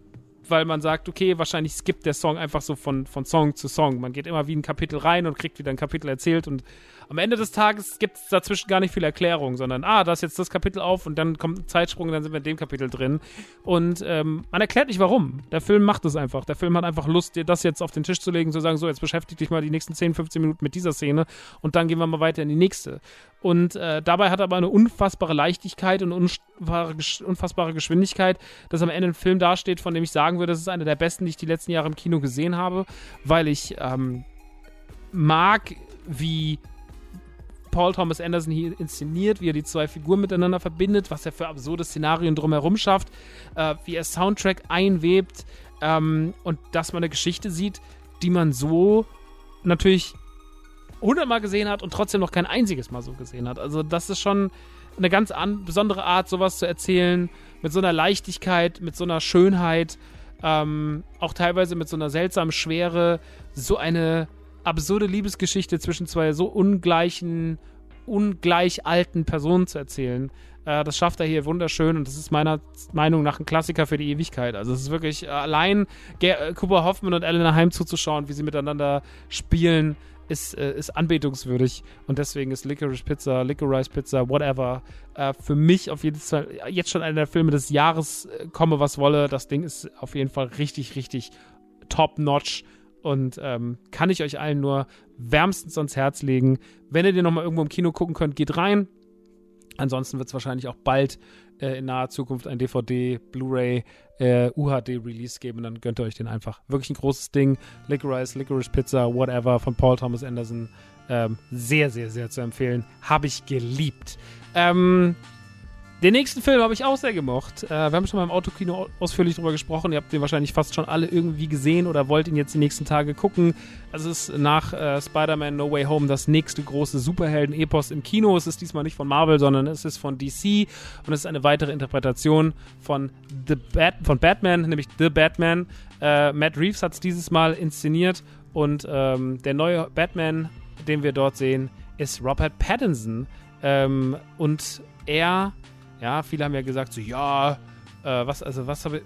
S1: weil man sagt, okay, wahrscheinlich skippt der Song einfach so von, von Song zu Song. Man geht immer wie ein Kapitel rein und kriegt wieder ein Kapitel erzählt und am Ende des Tages gibt es dazwischen gar nicht viel Erklärung, sondern, ah, da ist jetzt das Kapitel auf und dann kommt ein Zeitsprung und dann sind wir in dem Kapitel drin. Und ähm, man erklärt nicht warum. Der Film macht es einfach. Der Film hat einfach Lust, dir das jetzt auf den Tisch zu legen, zu sagen, so, jetzt beschäftige dich mal die nächsten 10, 15 Minuten mit dieser Szene und dann gehen wir mal weiter in die nächste. Und äh, dabei hat er aber eine unfassbare Leichtigkeit und unfassbare, Geschwindigkeit, dass am Ende ein Film dasteht, von dem ich sagen würde, das ist einer der besten, die ich die letzten Jahre im Kino gesehen habe, weil ich ähm, mag, wie Paul Thomas Anderson hier inszeniert, wie er die zwei Figuren miteinander verbindet, was er für absurde Szenarien drumherum schafft, äh, wie er Soundtrack einwebt ähm, und dass man eine Geschichte sieht, die man so natürlich hundertmal gesehen hat und trotzdem noch kein einziges Mal so gesehen hat. Also das ist schon eine ganz besondere Art, sowas zu erzählen, mit so einer Leichtigkeit, mit so einer Schönheit, ähm, auch teilweise mit so einer seltsamen Schwere, so eine absurde Liebesgeschichte zwischen zwei so ungleichen, ungleich alten Personen zu erzählen. Äh, das schafft er hier wunderschön und das ist meiner Meinung nach ein Klassiker für die Ewigkeit. Also es ist wirklich äh, allein Ger äh, Cooper Hoffman und Eleanor Heim zuzuschauen, wie sie miteinander spielen, ist, äh, ist anbetungswürdig und deswegen ist Licorice Pizza, Licorice Pizza, whatever, äh, für mich auf jeden Fall jetzt schon einer der Filme des Jahres, äh, komme was wolle. Das Ding ist auf jeden Fall richtig, richtig top-notch und ähm, kann ich euch allen nur wärmstens ans Herz legen. Wenn ihr den nochmal irgendwo im Kino gucken könnt, geht rein. Ansonsten wird es wahrscheinlich auch bald äh, in naher Zukunft ein DVD, Blu-ray, äh, UHD-Release geben. Dann gönnt ihr euch den einfach. Wirklich ein großes Ding. Licorice, Licorice Pizza, whatever von Paul Thomas Anderson. Ähm, sehr, sehr, sehr zu empfehlen. Habe ich geliebt. Ähm, den nächsten Film habe ich auch sehr gemocht. Äh, wir haben schon mal im Autokino ausführlich drüber gesprochen. Ihr habt den wahrscheinlich fast schon alle irgendwie gesehen oder wollt ihn jetzt die nächsten Tage gucken. Es ist nach äh, Spider-Man No Way Home das nächste große Superhelden-Epos im Kino. Es ist diesmal nicht von Marvel, sondern es ist von DC und es ist eine weitere Interpretation von, The Bat von Batman, nämlich The Batman. Äh, Matt Reeves hat es dieses Mal inszeniert und ähm, der neue Batman, den wir dort sehen, ist Robert Pattinson. Ähm, und er ja, viele haben ja gesagt, so, ja, äh, was, also, was habe ich.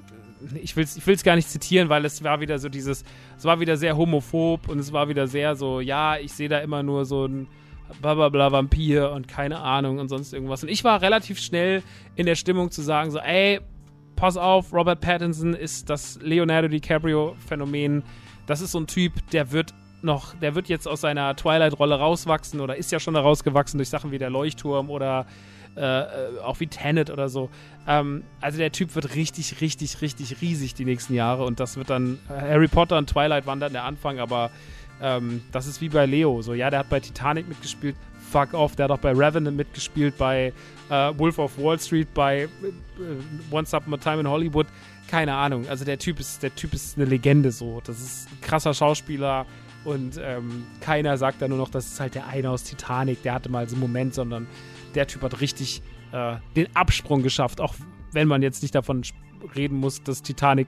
S1: Ich will es gar nicht zitieren, weil es war wieder so dieses, es war wieder sehr homophob und es war wieder sehr so, ja, ich sehe da immer nur so ein blablabla Vampir und keine Ahnung und sonst irgendwas. Und ich war relativ schnell in der Stimmung zu sagen, so, ey, pass auf, Robert Pattinson ist das Leonardo DiCaprio-Phänomen. Das ist so ein Typ, der wird noch, der wird jetzt aus seiner Twilight-Rolle rauswachsen oder ist ja schon da rausgewachsen durch Sachen wie der Leuchtturm oder äh, auch wie Tenet oder so. Ähm, also der Typ wird richtig, richtig, richtig riesig die nächsten Jahre und das wird dann Harry Potter und Twilight waren dann der Anfang, aber ähm, das ist wie bei Leo. So, ja, der hat bei Titanic mitgespielt, fuck off, der hat auch bei Revenant mitgespielt, bei äh, Wolf of Wall Street, bei äh, Once Upon a Time in Hollywood. Keine Ahnung. Also der Typ ist, der Typ ist eine Legende so. Das ist ein krasser Schauspieler. Und ähm, keiner sagt da nur noch, das ist halt der eine aus Titanic, der hatte mal so einen Moment, sondern der Typ hat richtig äh, den Absprung geschafft, auch wenn man jetzt nicht davon reden muss, dass Titanic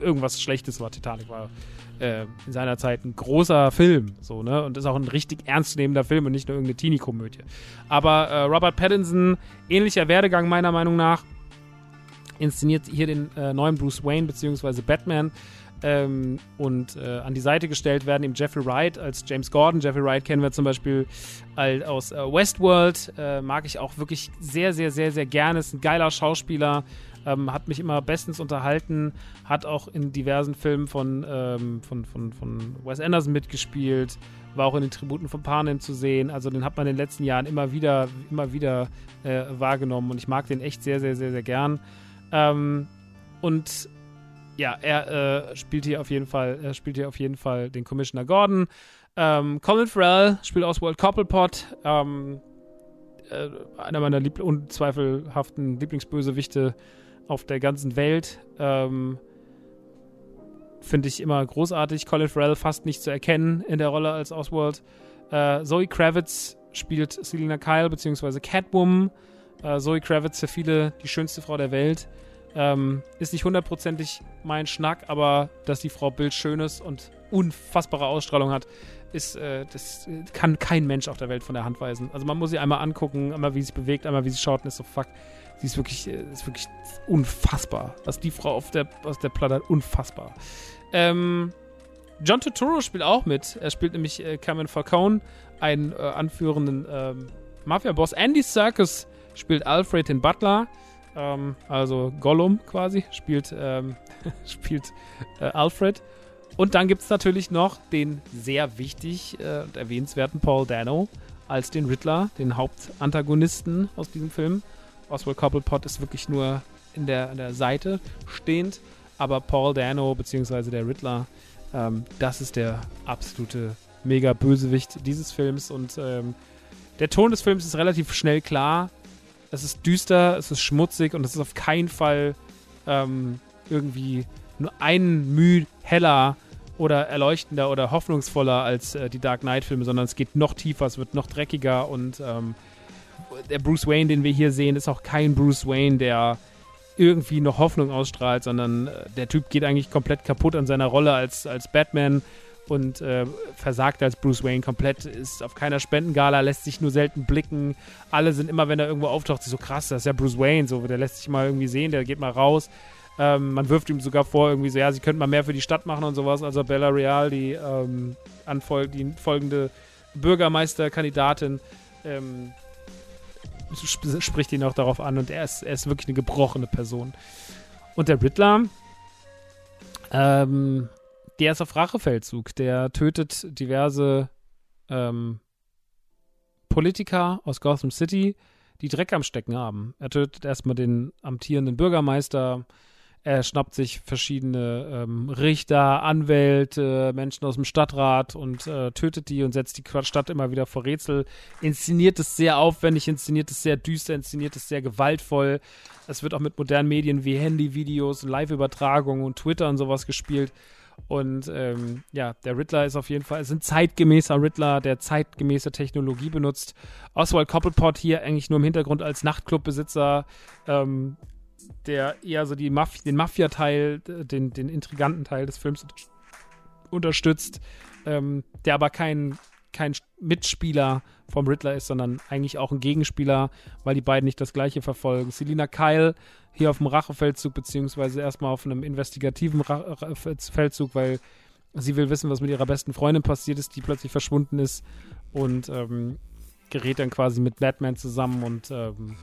S1: irgendwas Schlechtes war. Titanic war äh, in seiner Zeit ein großer Film, so, ne? Und ist auch ein richtig ernstzunehmender Film und nicht nur irgendeine Teenie-Komödie. Aber äh, Robert Pattinson, ähnlicher Werdegang meiner Meinung nach, inszeniert hier den äh, neuen Bruce Wayne bzw. Batman ähm, und äh, an die Seite gestellt werden ihm Jeffrey Wright als James Gordon. Jeffrey Wright kennen wir zum Beispiel als, aus äh, Westworld, äh, mag ich auch wirklich sehr, sehr, sehr, sehr gerne. Ist ein geiler Schauspieler, ähm, hat mich immer bestens unterhalten, hat auch in diversen Filmen von, ähm, von, von, von Wes Anderson mitgespielt, war auch in den Tributen von Panem zu sehen. Also den hat man in den letzten Jahren immer wieder, immer wieder äh, wahrgenommen und ich mag den echt sehr, sehr, sehr, sehr gern. Ähm, und ja, er äh, spielt hier auf jeden Fall, er spielt hier auf jeden Fall den Commissioner Gordon. Ähm, Colin Farrell spielt aus World Cobblepot. Ähm, äh, einer meiner Liebl unzweifelhaften Lieblingsbösewichte auf der ganzen Welt. Ähm, Finde ich immer großartig. Colin Farrell fast nicht zu erkennen in der Rolle als Oswald. Äh, Zoe Kravitz spielt Selina Kyle bzw. Catwoman. Äh, Zoe Kravitz für viele die schönste Frau der Welt. Ähm, ist nicht hundertprozentig mein Schnack, aber dass die Frau bildschön ist und unfassbare Ausstrahlung hat, ist, äh, das kann kein Mensch auf der Welt von der Hand weisen. Also man muss sie einmal angucken, einmal wie sie sich bewegt, einmal wie sie schaut und ist so, fuck, sie ist wirklich, äh, ist wirklich unfassbar. Was die Frau auf der, aus der Platte hat, unfassbar. Ähm, John Turturro spielt auch mit. Er spielt nämlich äh, Cameron Falcone, einen äh, anführenden ähm, Mafia-Boss. Andy Serkis spielt Alfred den Butler. Ähm, also Gollum quasi, spielt, ähm, spielt äh, Alfred. Und dann gibt es natürlich noch den sehr wichtig äh, und erwähnenswerten Paul Dano als den Riddler, den Hauptantagonisten aus diesem Film. Oswald Cobblepot ist wirklich nur in der, an der Seite stehend, aber Paul Dano bzw. der Riddler, ähm, das ist der absolute mega Bösewicht dieses Films und ähm, Der Ton des Films ist relativ schnell klar. Es ist düster, es ist schmutzig und es ist auf keinen Fall ähm, irgendwie nur ein Mühe heller oder erleuchtender oder hoffnungsvoller als äh, die Dark Knight-Filme, sondern es geht noch tiefer, es wird noch dreckiger und ähm, der Bruce Wayne, den wir hier sehen, ist auch kein Bruce Wayne, der irgendwie noch Hoffnung ausstrahlt, sondern äh, der Typ geht eigentlich komplett kaputt an seiner Rolle als, als Batman und äh, versagt als Bruce Wayne komplett, ist auf keiner Spendengala, lässt sich nur selten blicken. Alle sind immer, wenn er irgendwo auftaucht, so krass, das ist ja Bruce Wayne, so, der lässt sich mal irgendwie sehen, der geht mal raus. Ähm, man wirft ihm sogar vor, irgendwie so, ja, sie könnten mal mehr für die Stadt machen und sowas. Also Bella Real, die, ähm, anfol die folgende Bürgermeisterkandidatin, ähm, sp spricht ihn auch darauf an und er ist, er ist wirklich eine gebrochene Person. Und der Riddler, ähm, der ist auf Rachefeldzug. Der tötet diverse ähm, Politiker aus Gotham City, die Dreck am Stecken haben. Er tötet erstmal den amtierenden Bürgermeister, er schnappt sich verschiedene ähm, Richter, Anwälte, Menschen aus dem Stadtrat und äh, tötet die und setzt die Stadt immer wieder vor Rätsel. Inszeniert es sehr aufwendig, inszeniert es sehr düster, inszeniert es sehr gewaltvoll. Es wird auch mit modernen Medien wie Handyvideos, Live-Übertragungen und Twitter und sowas gespielt. Und ähm, ja, der Riddler ist auf jeden Fall, ist ein zeitgemäßer Riddler, der zeitgemäße Technologie benutzt. Oswald Cobblepot hier eigentlich nur im Hintergrund als Nachtclubbesitzer ähm, der eher so die Maf den Mafia-Teil, den, den intriganten Teil des Films unterstützt, ähm, der aber kein, kein Mitspieler vom Riddler ist, sondern eigentlich auch ein Gegenspieler, weil die beiden nicht das gleiche verfolgen. Selina Kyle hier auf dem Rachefeldzug, beziehungsweise erstmal auf einem investigativen Ra Feldzug, weil sie will wissen, was mit ihrer besten Freundin passiert ist, die plötzlich verschwunden ist und ähm, gerät dann quasi mit Batman zusammen und ähm,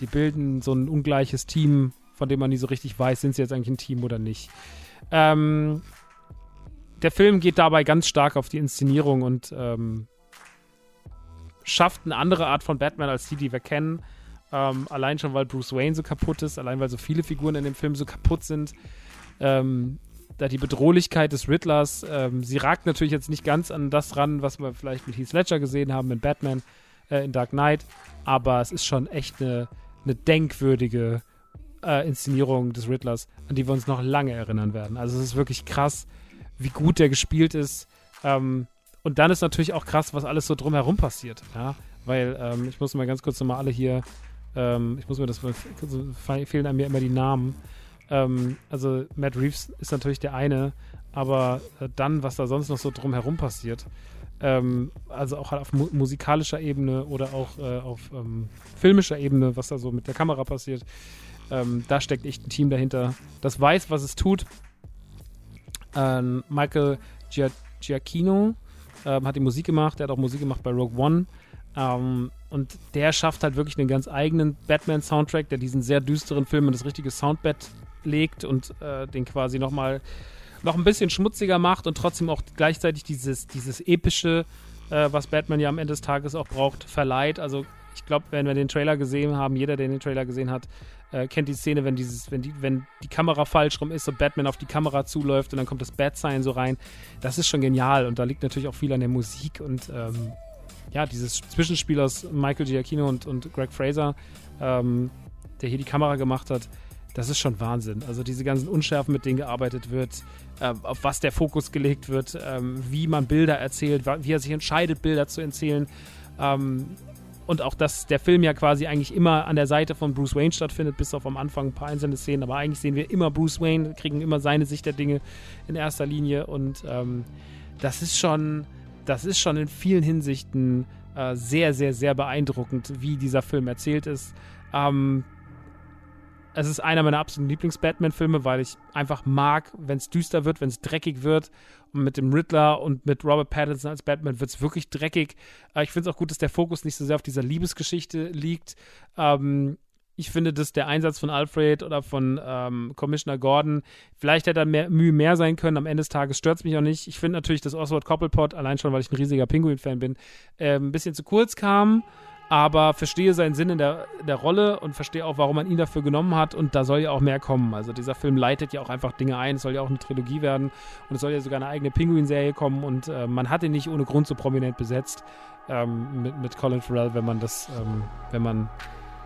S1: die bilden so ein ungleiches Team, von dem man nie so richtig weiß, sind sie jetzt eigentlich ein Team oder nicht. Ähm, der Film geht dabei ganz stark auf die Inszenierung und ähm, schafft eine andere Art von Batman als die, die wir kennen. Ähm, allein schon, weil Bruce Wayne so kaputt ist, allein weil so viele Figuren in dem Film so kaputt sind. Ähm, da die Bedrohlichkeit des Riddlers, ähm, sie ragt natürlich jetzt nicht ganz an das ran, was wir vielleicht mit Heath Ledger gesehen haben in Batman, äh, in Dark Knight, aber es ist schon echt eine, eine denkwürdige äh, Inszenierung des Riddlers, an die wir uns noch lange erinnern werden. Also es ist wirklich krass, wie gut der gespielt ist. Ähm, und dann ist natürlich auch krass, was alles so drumherum passiert. Ja? Weil ähm, ich muss mal ganz kurz nochmal alle hier, ähm, ich muss mir das, fehlen an mir immer die Namen. Ähm, also Matt Reeves ist natürlich der eine, aber äh, dann, was da sonst noch so drumherum passiert, ähm, also auch auf mu musikalischer Ebene oder auch äh, auf ähm, filmischer Ebene, was da so mit der Kamera passiert. Da steckt echt ein Team dahinter, das weiß, was es tut. Ähm, Michael Gia Giacchino ähm, hat die Musik gemacht, der hat auch Musik gemacht bei Rogue One. Ähm, und der schafft halt wirklich einen ganz eigenen Batman-Soundtrack, der diesen sehr düsteren Film in das richtige Soundbed legt und äh, den quasi nochmal noch ein bisschen schmutziger macht und trotzdem auch gleichzeitig dieses, dieses epische, äh, was Batman ja am Ende des Tages auch braucht, verleiht. Also ich glaube, wenn wir den Trailer gesehen haben, jeder, der den Trailer gesehen hat, äh, kennt die Szene, wenn dieses, wenn die, wenn die Kamera falsch rum ist und Batman auf die Kamera zuläuft und dann kommt das Bat-Sign so rein. Das ist schon genial und da liegt natürlich auch viel an der Musik und ähm, ja, dieses Zwischenspiel aus Michael Giacchino und, und Greg Fraser, ähm, der hier die Kamera gemacht hat, das ist schon Wahnsinn. Also diese ganzen Unschärfen, mit denen gearbeitet wird, äh, auf was der Fokus gelegt wird, ähm, wie man Bilder erzählt, wie er sich entscheidet, Bilder zu erzählen. Ähm, und auch, dass der Film ja quasi eigentlich immer an der Seite von Bruce Wayne stattfindet, bis auf am Anfang ein paar einzelne Szenen. Aber eigentlich sehen wir immer Bruce Wayne, kriegen immer seine Sicht der Dinge in erster Linie. Und ähm, das ist schon, das ist schon in vielen Hinsichten äh, sehr, sehr, sehr beeindruckend, wie dieser Film erzählt ist. Ähm, es ist einer meiner absoluten Lieblings-Batman-Filme, weil ich einfach mag, wenn es düster wird, wenn es dreckig wird. Mit dem Riddler und mit Robert Pattinson als Batman wird es wirklich dreckig. Äh, ich finde es auch gut, dass der Fokus nicht so sehr auf dieser Liebesgeschichte liegt. Ähm, ich finde, dass der Einsatz von Alfred oder von ähm, Commissioner Gordon, vielleicht hätte da mehr, Mühe mehr sein können. Am Ende des Tages stört es mich auch nicht. Ich finde natürlich, dass Oswald Coppelpot, allein schon, weil ich ein riesiger Pinguin-Fan bin, äh, ein bisschen zu kurz kam. Aber verstehe seinen Sinn in der, der Rolle und verstehe auch, warum man ihn dafür genommen hat und da soll ja auch mehr kommen. Also dieser Film leitet ja auch einfach Dinge ein, es soll ja auch eine Trilogie werden und es soll ja sogar eine eigene Pinguin-Serie kommen und äh, man hat ihn nicht ohne Grund so prominent besetzt ähm, mit, mit Colin Farrell, wenn man das, ähm, wenn man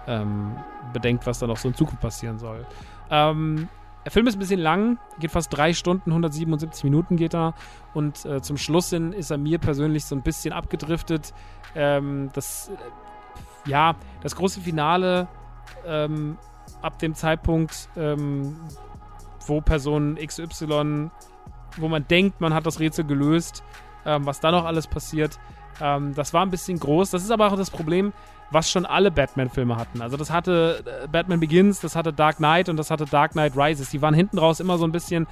S1: ähm, bedenkt, was da noch so in Zukunft passieren soll. Ähm, der Film ist ein bisschen lang, geht fast drei Stunden, 177 Minuten geht er. Und äh, zum Schluss hin ist er mir persönlich so ein bisschen abgedriftet. Ähm, das ja, das große Finale ähm, ab dem Zeitpunkt, ähm, wo Person XY, wo man denkt, man hat das Rätsel gelöst, ähm, was da noch alles passiert, ähm, das war ein bisschen groß. Das ist aber auch das Problem, was schon alle Batman-Filme hatten. Also das hatte äh, Batman Begins, das hatte Dark Knight und das hatte Dark Knight Rises. Die waren hinten raus immer so ein bisschen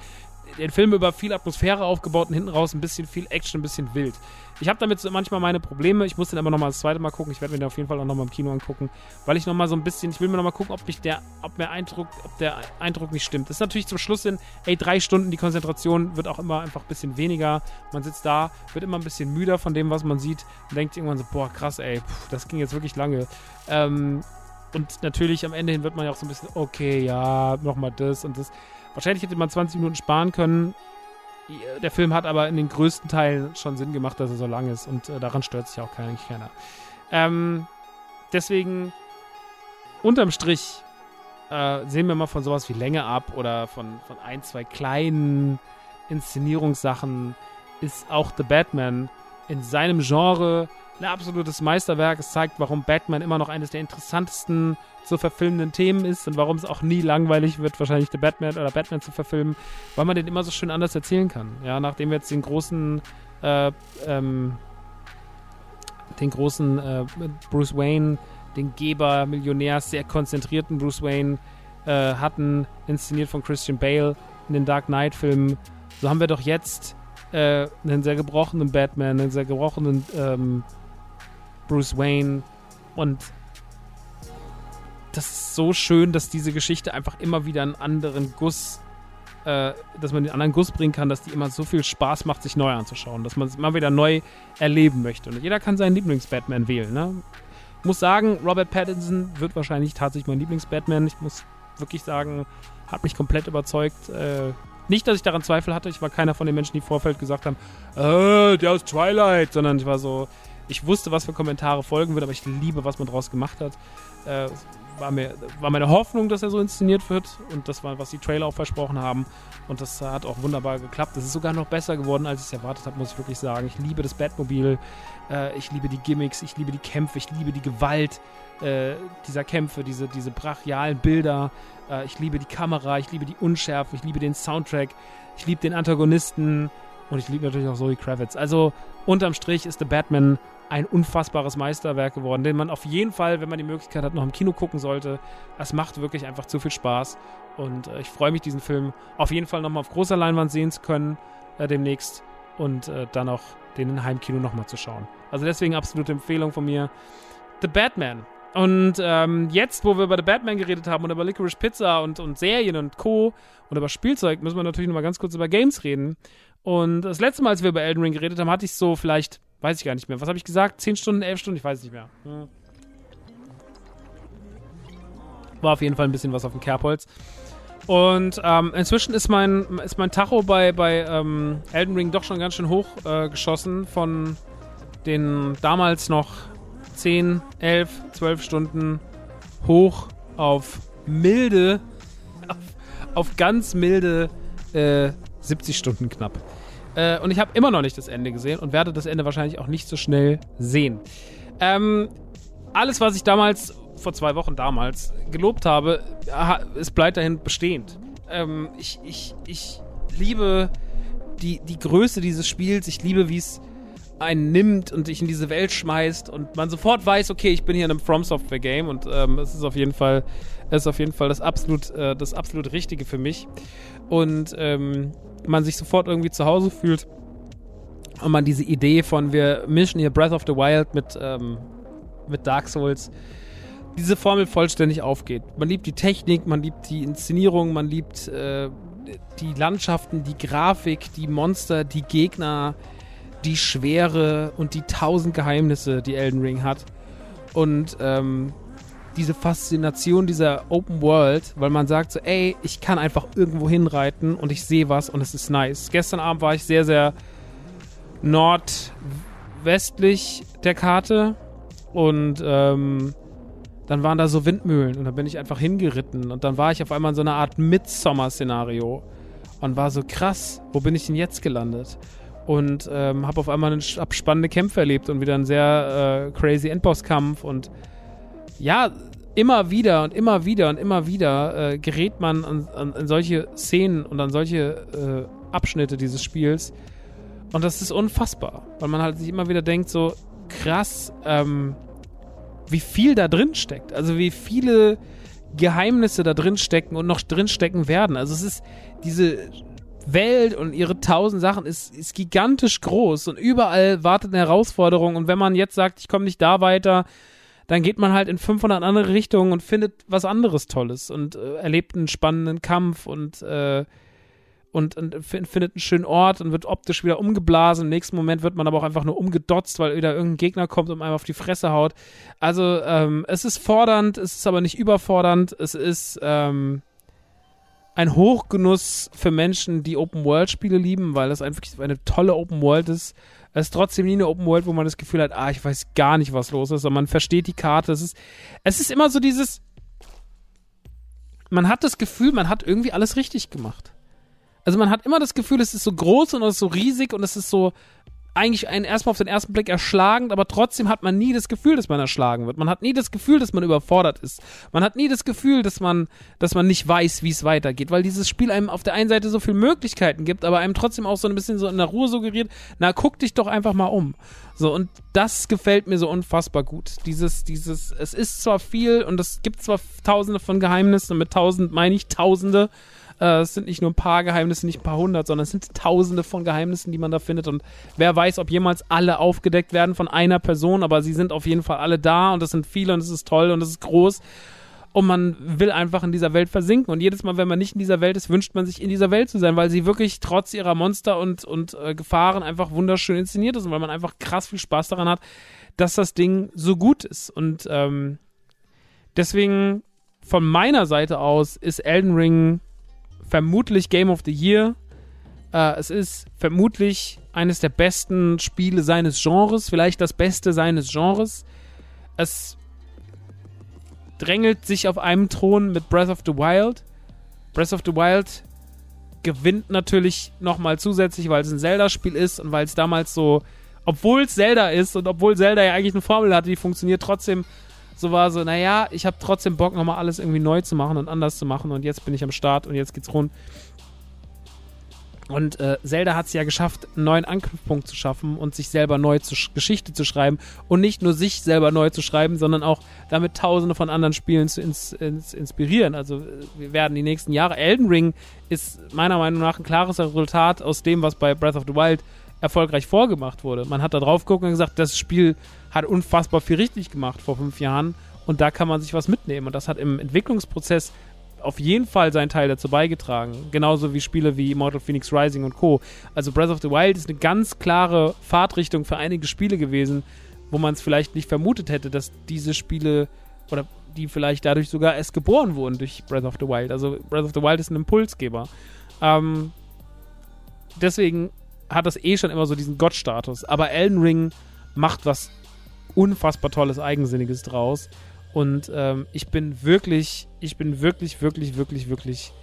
S1: den Film über viel Atmosphäre aufgebaut und hinten raus ein bisschen viel Action, ein bisschen wild. Ich habe damit so manchmal meine Probleme. Ich muss den aber nochmal das zweite Mal gucken. Ich werde mir den auf jeden Fall auch nochmal im Kino angucken, weil ich nochmal so ein bisschen, ich will mir nochmal gucken, ob mich der, ob mir Eindruck, ob der Eindruck nicht stimmt. Das ist natürlich zum Schluss hin, ey, drei Stunden, die Konzentration wird auch immer einfach ein bisschen weniger. Man sitzt da, wird immer ein bisschen müder von dem, was man sieht und denkt irgendwann so, boah, krass, ey, pff, das ging jetzt wirklich lange. Ähm, und natürlich am Ende hin wird man ja auch so ein bisschen, okay, ja, nochmal das und das. Wahrscheinlich hätte man 20 Minuten sparen können. Der Film hat aber in den größten Teilen schon Sinn gemacht, dass er so lang ist und äh, daran stört sich auch keiner. keiner. Ähm, deswegen, unterm Strich, äh, sehen wir mal von sowas wie Länge ab oder von, von ein, zwei kleinen Inszenierungssachen, ist auch The Batman in seinem Genre ein absolutes Meisterwerk. Es zeigt, warum Batman immer noch eines der interessantesten zu verfilmenden Themen ist und warum es auch nie langweilig wird, wahrscheinlich The Batman oder Batman zu verfilmen, weil man den immer so schön anders erzählen kann. Ja, nachdem wir jetzt den großen, äh, ähm, den großen äh, Bruce Wayne, den Geber, Millionär, sehr konzentrierten Bruce Wayne äh, hatten, inszeniert von Christian Bale in den Dark Knight-Filmen, so haben wir doch jetzt äh, einen sehr gebrochenen Batman, einen sehr gebrochenen ähm, Bruce Wayne und das ist so schön, dass diese Geschichte einfach immer wieder einen anderen Guss, äh, dass man den anderen Guss bringen kann, dass die immer so viel Spaß macht, sich neu anzuschauen, dass man es immer wieder neu erleben möchte. Und jeder kann seinen Lieblings-Batman wählen. Ne? Ich muss sagen, Robert Pattinson wird wahrscheinlich tatsächlich mein Lieblings-Batman. Ich muss wirklich sagen, hat mich komplett überzeugt. Äh, nicht, dass ich daran Zweifel hatte. Ich war keiner von den Menschen, die Vorfeld gesagt haben, äh, der aus Twilight, sondern ich war so, ich wusste, was für Kommentare folgen würden, aber ich liebe, was man daraus gemacht hat. Äh, war, mir, war meine Hoffnung, dass er so inszeniert wird und das war, was die Trailer auch versprochen haben. Und das hat auch wunderbar geklappt. Es ist sogar noch besser geworden, als ich es erwartet habe, muss ich wirklich sagen. Ich liebe das Batmobil, äh, ich liebe die Gimmicks, ich liebe die Kämpfe, ich liebe die Gewalt äh, dieser Kämpfe, diese, diese brachialen Bilder, äh, ich liebe die Kamera, ich liebe die Unschärfe, ich liebe den Soundtrack, ich liebe den Antagonisten. Und ich liebe natürlich auch Zoe Kravitz. Also unterm Strich ist The Batman ein unfassbares Meisterwerk geworden, den man auf jeden Fall, wenn man die Möglichkeit hat, noch im Kino gucken sollte. Es macht wirklich einfach zu viel Spaß und äh, ich freue mich, diesen Film auf jeden Fall nochmal auf großer Leinwand sehen zu können äh, demnächst und äh, dann auch den in Heimkino nochmal zu schauen. Also deswegen absolute Empfehlung von mir. The Batman. Und ähm, jetzt, wo wir über The Batman geredet haben und über Licorice Pizza und, und Serien und Co. und über Spielzeug, müssen wir natürlich nochmal ganz kurz über Games reden. Und das letzte Mal, als wir über Elden Ring geredet haben, hatte ich so vielleicht Weiß ich gar nicht mehr. Was habe ich gesagt? 10 Stunden, 11 Stunden? Ich weiß nicht mehr. Hm. War auf jeden Fall ein bisschen was auf dem Kerbholz. Und ähm, inzwischen ist mein, ist mein Tacho bei, bei ähm, Elden Ring doch schon ganz schön hoch äh, geschossen von den damals noch 10, 11, 12 Stunden hoch auf milde, auf, auf ganz milde äh, 70 Stunden knapp. Äh, und ich habe immer noch nicht das Ende gesehen und werde das Ende wahrscheinlich auch nicht so schnell sehen. Ähm, alles, was ich damals, vor zwei Wochen damals, gelobt habe, es bleibt dahin bestehend. Ähm, ich, ich, ich liebe die, die Größe dieses Spiels. Ich liebe, wie es einen nimmt und dich in diese Welt schmeißt und man sofort weiß, okay, ich bin hier in einem From Software Game und ähm, es ist auf jeden Fall, es ist auf jeden Fall das absolut, äh, das absolut Richtige für mich. Und ähm, man sich sofort irgendwie zu Hause fühlt und man diese Idee von wir mischen hier Breath of the Wild mit, ähm, mit Dark Souls, diese Formel vollständig aufgeht. Man liebt die Technik, man liebt die Inszenierung, man liebt äh, die Landschaften, die Grafik, die Monster, die Gegner, die Schwere und die tausend Geheimnisse, die Elden Ring hat. und ähm, diese Faszination dieser Open World, weil man sagt so, ey, ich kann einfach irgendwo hinreiten und ich sehe was und es ist nice. Gestern Abend war ich sehr, sehr nordwestlich der Karte und ähm, dann waren da so Windmühlen und dann bin ich einfach hingeritten und dann war ich auf einmal in so einer Art Midsommer-Szenario und war so krass, wo bin ich denn jetzt gelandet? Und ähm, habe auf einmal einen, spannende Kämpfe erlebt und wieder einen sehr äh, crazy Endbosskampf und ja, immer wieder und immer wieder und immer wieder äh, gerät man an, an, an, solche Szenen und an solche äh, Abschnitte dieses Spiels. Und das ist unfassbar, weil man halt sich immer wieder denkt, so krass, ähm, wie viel da drin steckt. Also wie viele Geheimnisse da drin stecken und noch drin stecken werden. Also es ist diese Welt und ihre tausend Sachen ist, ist gigantisch groß und überall wartet eine Herausforderung. Und wenn man jetzt sagt, ich komme nicht da weiter, dann geht man halt in 500 andere Richtungen und findet was anderes Tolles und äh, erlebt einen spannenden Kampf und, äh, und, und findet einen schönen Ort und wird optisch wieder umgeblasen. Im nächsten Moment wird man aber auch einfach nur umgedotzt, weil wieder irgendein Gegner kommt und einem auf die Fresse haut. Also ähm, es ist fordernd, es ist aber nicht überfordernd. Es ist ähm, ein Hochgenuss für Menschen, die Open-World-Spiele lieben, weil das einfach eine tolle Open-World ist es ist trotzdem nie eine Open World, wo man das Gefühl hat, ah, ich weiß gar nicht, was los ist, sondern man versteht die Karte. Es ist, es ist immer so dieses, man hat das Gefühl, man hat irgendwie alles richtig gemacht. Also man hat immer das Gefühl, es ist so groß und es ist so riesig und es ist so eigentlich einen erstmal auf den ersten Blick erschlagend, aber trotzdem hat man nie das Gefühl, dass man erschlagen wird. Man hat nie das Gefühl, dass man überfordert ist. Man hat nie das Gefühl, dass man, dass man nicht weiß, wie es weitergeht, weil dieses Spiel einem auf der einen Seite so viele Möglichkeiten gibt, aber einem trotzdem auch so ein bisschen so in der Ruhe suggeriert, na, guck dich doch einfach mal um. So, und das gefällt mir so unfassbar gut. Dieses, dieses, es ist zwar viel und es gibt zwar tausende von Geheimnissen, und mit tausend meine ich tausende, äh, es sind nicht nur ein paar Geheimnisse, nicht ein paar hundert, sondern es sind tausende von Geheimnissen, die man da findet. Und wer weiß, ob jemals alle aufgedeckt werden von einer Person, aber sie sind auf jeden Fall alle da und es sind viele und es ist toll und es ist groß. Und man will einfach in dieser Welt versinken. Und jedes Mal, wenn man nicht in dieser Welt ist, wünscht man sich in dieser Welt zu sein, weil sie wirklich trotz ihrer Monster und, und äh, Gefahren einfach wunderschön inszeniert ist und weil man einfach krass viel Spaß daran hat, dass das Ding so gut ist. Und ähm, deswegen von meiner Seite aus ist Elden Ring vermutlich Game of the Year. Äh, es ist vermutlich eines der besten Spiele seines Genres, vielleicht das beste seines Genres. Es drängelt sich auf einem Thron mit Breath of the Wild. Breath of the Wild gewinnt natürlich nochmal zusätzlich, weil es ein Zelda-Spiel ist und weil es damals so, obwohl es Zelda ist und obwohl Zelda ja eigentlich eine Formel hatte, die funktioniert trotzdem so war so, naja, ich habe trotzdem Bock, nochmal alles irgendwie neu zu machen und anders zu machen und jetzt bin ich am Start und jetzt geht's rund. Und äh, Zelda hat es ja geschafft, einen neuen Anknüpfpunkt zu schaffen und sich selber neu zu Geschichte zu schreiben. Und nicht nur sich selber neu zu schreiben, sondern auch damit tausende von anderen Spielen zu ins, ins, inspirieren. Also äh, wir werden die nächsten Jahre. Elden Ring ist meiner Meinung nach ein klares Resultat aus dem, was bei Breath of the Wild erfolgreich vorgemacht wurde. Man hat da drauf geguckt und gesagt, das Spiel hat unfassbar viel richtig gemacht vor fünf Jahren und da kann man sich was mitnehmen. Und das hat im Entwicklungsprozess auf jeden Fall seinen Teil dazu beigetragen. Genauso wie Spiele wie Immortal Phoenix Rising und Co. Also Breath of the Wild ist eine ganz klare Fahrtrichtung für einige Spiele gewesen, wo man es vielleicht nicht vermutet hätte, dass diese Spiele oder die vielleicht dadurch sogar erst geboren wurden durch Breath of the Wild. Also Breath of the Wild ist ein Impulsgeber. Ähm, deswegen hat das eh schon immer so diesen Gottstatus. Aber Elden Ring macht was unfassbar tolles, eigensinniges draus. Und ähm, ich bin wirklich, ich bin wirklich, wirklich, wirklich, wirklich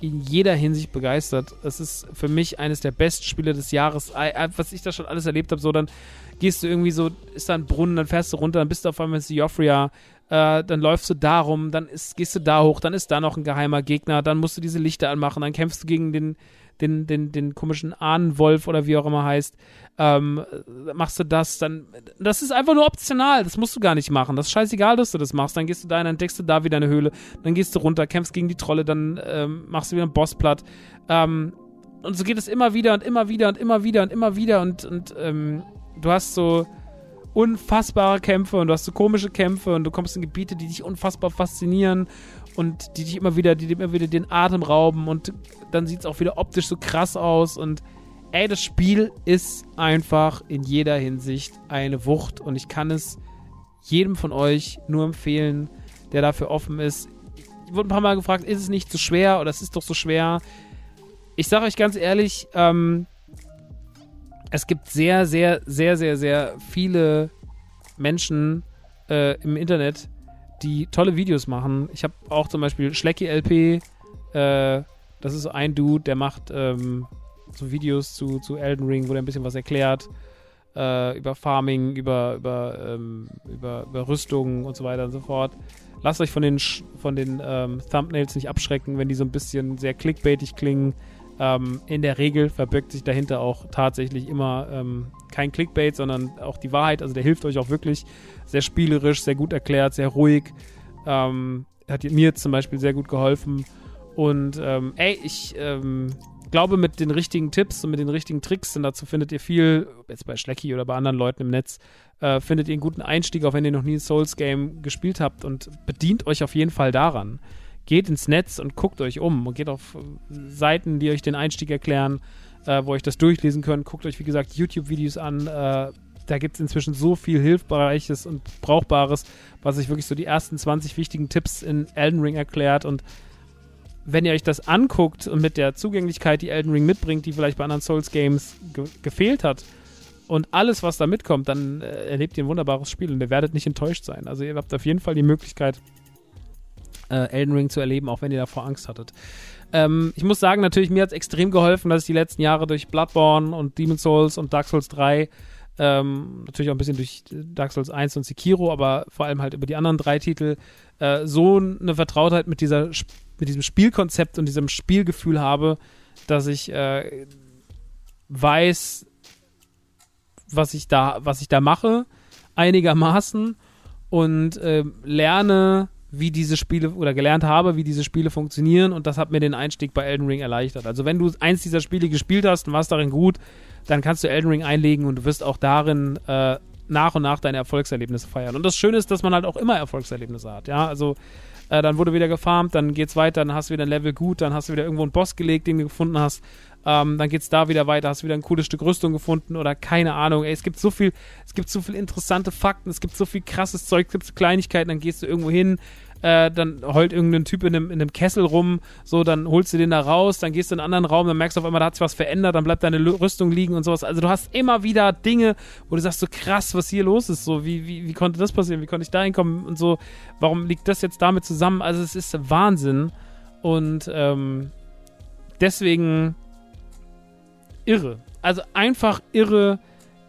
S1: in jeder Hinsicht begeistert. Es ist für mich eines der besten Spiele des Jahres. Was ich da schon alles erlebt habe, so dann gehst du irgendwie so, ist da ein Brunnen, dann fährst du runter, dann bist du auf einmal in Siofria, äh, dann läufst du da rum, dann ist, gehst du da hoch, dann ist da noch ein geheimer Gegner, dann musst du diese Lichter anmachen, dann kämpfst du gegen den, den, den, den komischen Ahnenwolf oder wie auch immer heißt, ähm, machst du das, dann, das ist einfach nur optional, das musst du gar nicht machen, das ist scheißegal, dass du das machst, dann gehst du da hin, dann entdeckst du da wieder eine Höhle, dann gehst du runter, kämpfst gegen die Trolle, dann ähm, machst du wieder einen Boss platt, ähm, und so geht es immer wieder und immer wieder und immer wieder und immer wieder und, und ähm, du hast so unfassbare Kämpfe und du hast so komische Kämpfe und du kommst in Gebiete, die dich unfassbar faszinieren und die dich immer wieder, die dir immer wieder den Atem rauben und dann sieht es auch wieder optisch so krass aus und ey, das Spiel ist einfach in jeder Hinsicht eine Wucht und ich kann es jedem von euch nur empfehlen, der dafür offen ist. Ich wurde ein paar Mal gefragt, ist es nicht zu schwer oder es ist doch so schwer. Ich sage euch ganz ehrlich, ähm, es gibt sehr, sehr, sehr, sehr, sehr viele Menschen äh, im Internet, die tolle Videos machen. Ich habe auch zum Beispiel Schlecki LP, äh, das ist ein Dude, der macht ähm, so Videos zu, zu Elden Ring, wo er ein bisschen was erklärt äh, über Farming, über, über, ähm, über, über Rüstungen und so weiter und so fort. Lasst euch von den, von den ähm, Thumbnails nicht abschrecken, wenn die so ein bisschen sehr clickbaitig klingen. Ähm, in der Regel verbirgt sich dahinter auch tatsächlich immer ähm, kein Clickbait, sondern auch die Wahrheit. Also der hilft euch auch wirklich sehr spielerisch, sehr gut erklärt, sehr ruhig. Ähm, hat mir zum Beispiel sehr gut geholfen. Und ähm, ey, ich ähm, glaube, mit den richtigen Tipps und mit den richtigen Tricks, und dazu findet ihr viel, jetzt bei Schlecki oder bei anderen Leuten im Netz, äh, findet ihr einen guten Einstieg, auch wenn ihr noch nie ein Souls-Game gespielt habt und bedient euch auf jeden Fall daran. Geht ins Netz und guckt euch um und geht auf Seiten, die euch den Einstieg erklären, äh, wo euch das durchlesen könnt. Guckt euch, wie gesagt, YouTube-Videos an. Äh, da gibt es inzwischen so viel Hilfreiches und Brauchbares, was euch wirklich so die ersten 20 wichtigen Tipps in Elden Ring erklärt und wenn ihr euch das anguckt und mit der Zugänglichkeit, die Elden Ring mitbringt, die vielleicht bei anderen Souls-Games ge gefehlt hat, und alles, was da mitkommt, dann äh, erlebt ihr ein wunderbares Spiel und ihr werdet nicht enttäuscht sein. Also ihr habt auf jeden Fall die Möglichkeit, äh, Elden Ring zu erleben, auch wenn ihr davor Angst hattet. Ähm, ich muss sagen, natürlich, mir hat es extrem geholfen, dass ich die letzten Jahre durch Bloodborne und Demon Souls und Dark Souls 3 ähm, natürlich auch ein bisschen durch Dark Souls 1 und Sekiro, aber vor allem halt über die anderen drei Titel, äh, so eine Vertrautheit mit dieser mit diesem Spielkonzept und diesem Spielgefühl habe, dass ich äh, weiß, was ich da, was ich da mache, einigermaßen und äh, lerne, wie diese Spiele oder gelernt habe, wie diese Spiele funktionieren und das hat mir den Einstieg bei Elden Ring erleichtert. Also wenn du eins dieser Spiele gespielt hast und warst darin gut, dann kannst du Elden Ring einlegen und du wirst auch darin äh, nach und nach deine Erfolgserlebnisse feiern. Und das Schöne ist, dass man halt auch immer Erfolgserlebnisse hat. Ja, also äh, dann wurde wieder gefarmt, dann geht's weiter, dann hast du wieder ein Level gut, dann hast du wieder irgendwo einen Boss gelegt, den du gefunden hast. Ähm, dann geht's da wieder weiter, hast wieder ein cooles Stück Rüstung gefunden oder keine Ahnung. Ey, es gibt so viel, es gibt so viel interessante Fakten, es gibt so viel krasses Zeug, es gibt so Kleinigkeiten, dann gehst du irgendwo hin, äh, dann heult irgendein Typ in einem, in einem Kessel rum, so, dann holst du den da raus, dann gehst du in einen anderen Raum, dann merkst du auf einmal, da hat sich was verändert, dann bleibt deine Rüstung liegen und sowas. Also du hast immer wieder Dinge, wo du sagst, so krass, was hier los ist, so, wie, wie, wie konnte das passieren, wie konnte ich da hinkommen und so, warum liegt das jetzt damit zusammen? Also es ist Wahnsinn und ähm, deswegen irre. Also einfach irre,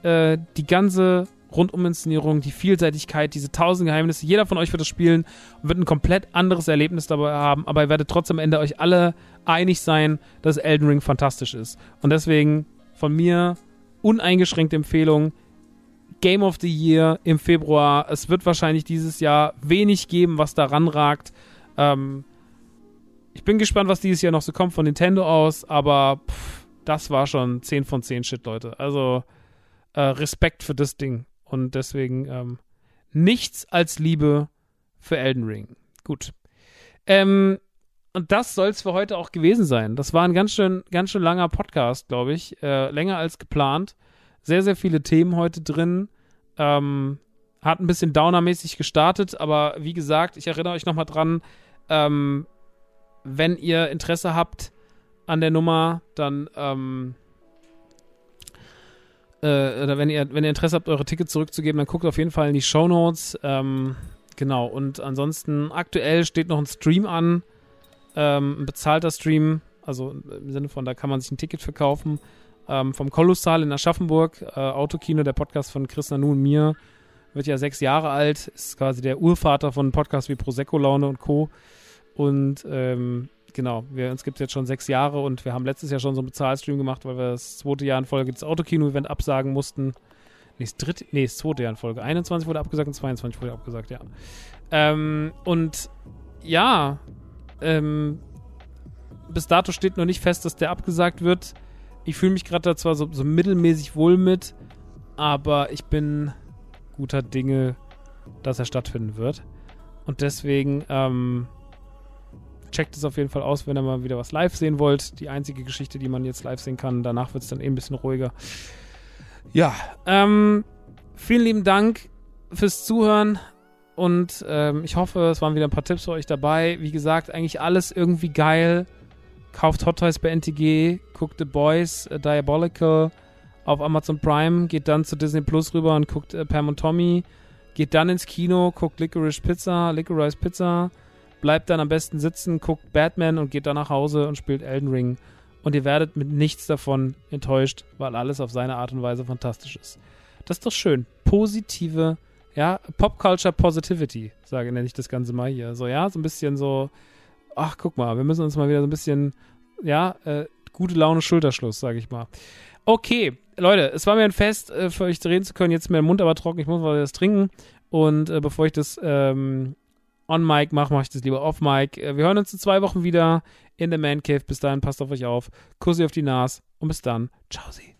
S1: äh, die ganze Runduminszenierung, die Vielseitigkeit, diese tausend Geheimnisse. Jeder von euch wird das spielen und wird ein komplett anderes Erlebnis dabei haben, aber ihr werdet trotzdem am Ende euch alle einig sein, dass Elden Ring fantastisch ist. Und deswegen von mir uneingeschränkte Empfehlung. Game of the Year im Februar. Es wird wahrscheinlich dieses Jahr wenig geben, was daran ragt. Ähm, ich bin gespannt, was dieses Jahr noch so kommt von Nintendo aus, aber pff, das war schon 10 von 10 Shit, Leute. Also äh, Respekt für das Ding. Und deswegen ähm, nichts als Liebe für Elden Ring. Gut. Ähm, und das soll es für heute auch gewesen sein. Das war ein ganz schön, ganz schön langer Podcast, glaube ich. Äh, länger als geplant. Sehr, sehr viele Themen heute drin. Ähm, hat ein bisschen downermäßig gestartet, aber wie gesagt, ich erinnere euch nochmal dran, ähm, wenn ihr Interesse habt an der Nummer, dann ähm, äh, oder wenn ihr, wenn ihr Interesse habt, eure Tickets zurückzugeben, dann guckt auf jeden Fall in die Show Notes. Ähm, genau, und ansonsten aktuell steht noch ein Stream an, ähm, ein bezahlter Stream, also im Sinne von, da kann man sich ein Ticket verkaufen. Ähm, vom Kolossal in Aschaffenburg, äh, Autokino, der Podcast von Chris Nanu und mir, wird ja sechs Jahre alt, ist quasi der Urvater von Podcasts wie Prosecco Laune und Co. Und ähm, genau, wir, uns gibt es jetzt schon sechs Jahre und wir haben letztes Jahr schon so einen Bezahlstream gemacht, weil wir das zweite Jahr in Folge das Autokino-Event absagen mussten. Nee, das dritte, nee, das zweite Jahr in Folge. 21 wurde abgesagt und 22 wurde abgesagt, ja. Ähm, und ja, ähm, bis dato steht noch nicht fest, dass der abgesagt wird. Ich fühle mich gerade da zwar so, so mittelmäßig wohl mit, aber ich bin guter Dinge, dass er stattfinden wird. Und deswegen, ähm, checkt es auf jeden Fall aus, wenn ihr mal wieder was live sehen wollt. Die einzige Geschichte, die man jetzt live sehen kann. Danach wird es dann eh ein bisschen ruhiger. Ja, ähm, vielen lieben Dank fürs Zuhören und ähm, ich hoffe, es waren wieder ein paar Tipps für euch dabei. Wie gesagt, eigentlich alles irgendwie geil. Kauft Hot Toys bei NTG, guckt The Boys, äh, Diabolical auf Amazon Prime, geht dann zu Disney Plus rüber und guckt äh, Pam und Tommy, geht dann ins Kino, guckt Licorice Pizza, Licorice Pizza, bleibt dann am besten sitzen, guckt Batman und geht dann nach Hause und spielt Elden Ring. Und ihr werdet mit nichts davon enttäuscht, weil alles auf seine Art und Weise fantastisch ist. Das ist doch schön. Positive, ja, Pop Culture Positivity, sage nenne ich das Ganze mal hier. So, ja, so ein bisschen so, ach, guck mal, wir müssen uns mal wieder so ein bisschen, ja, äh, gute Laune Schulterschluss, sage ich mal. Okay, Leute, es war mir ein Fest, äh, für euch reden zu können. Jetzt ist mir der Mund aber trocken, ich muss mal das trinken. Und äh, bevor ich das ähm, on Mic mache, mache ich das lieber off Mic. Äh, wir hören uns in zwei Wochen wieder in der Man Cave. Bis dahin, passt auf euch auf. Kussi auf die Nas und bis dann. Ciao, sie.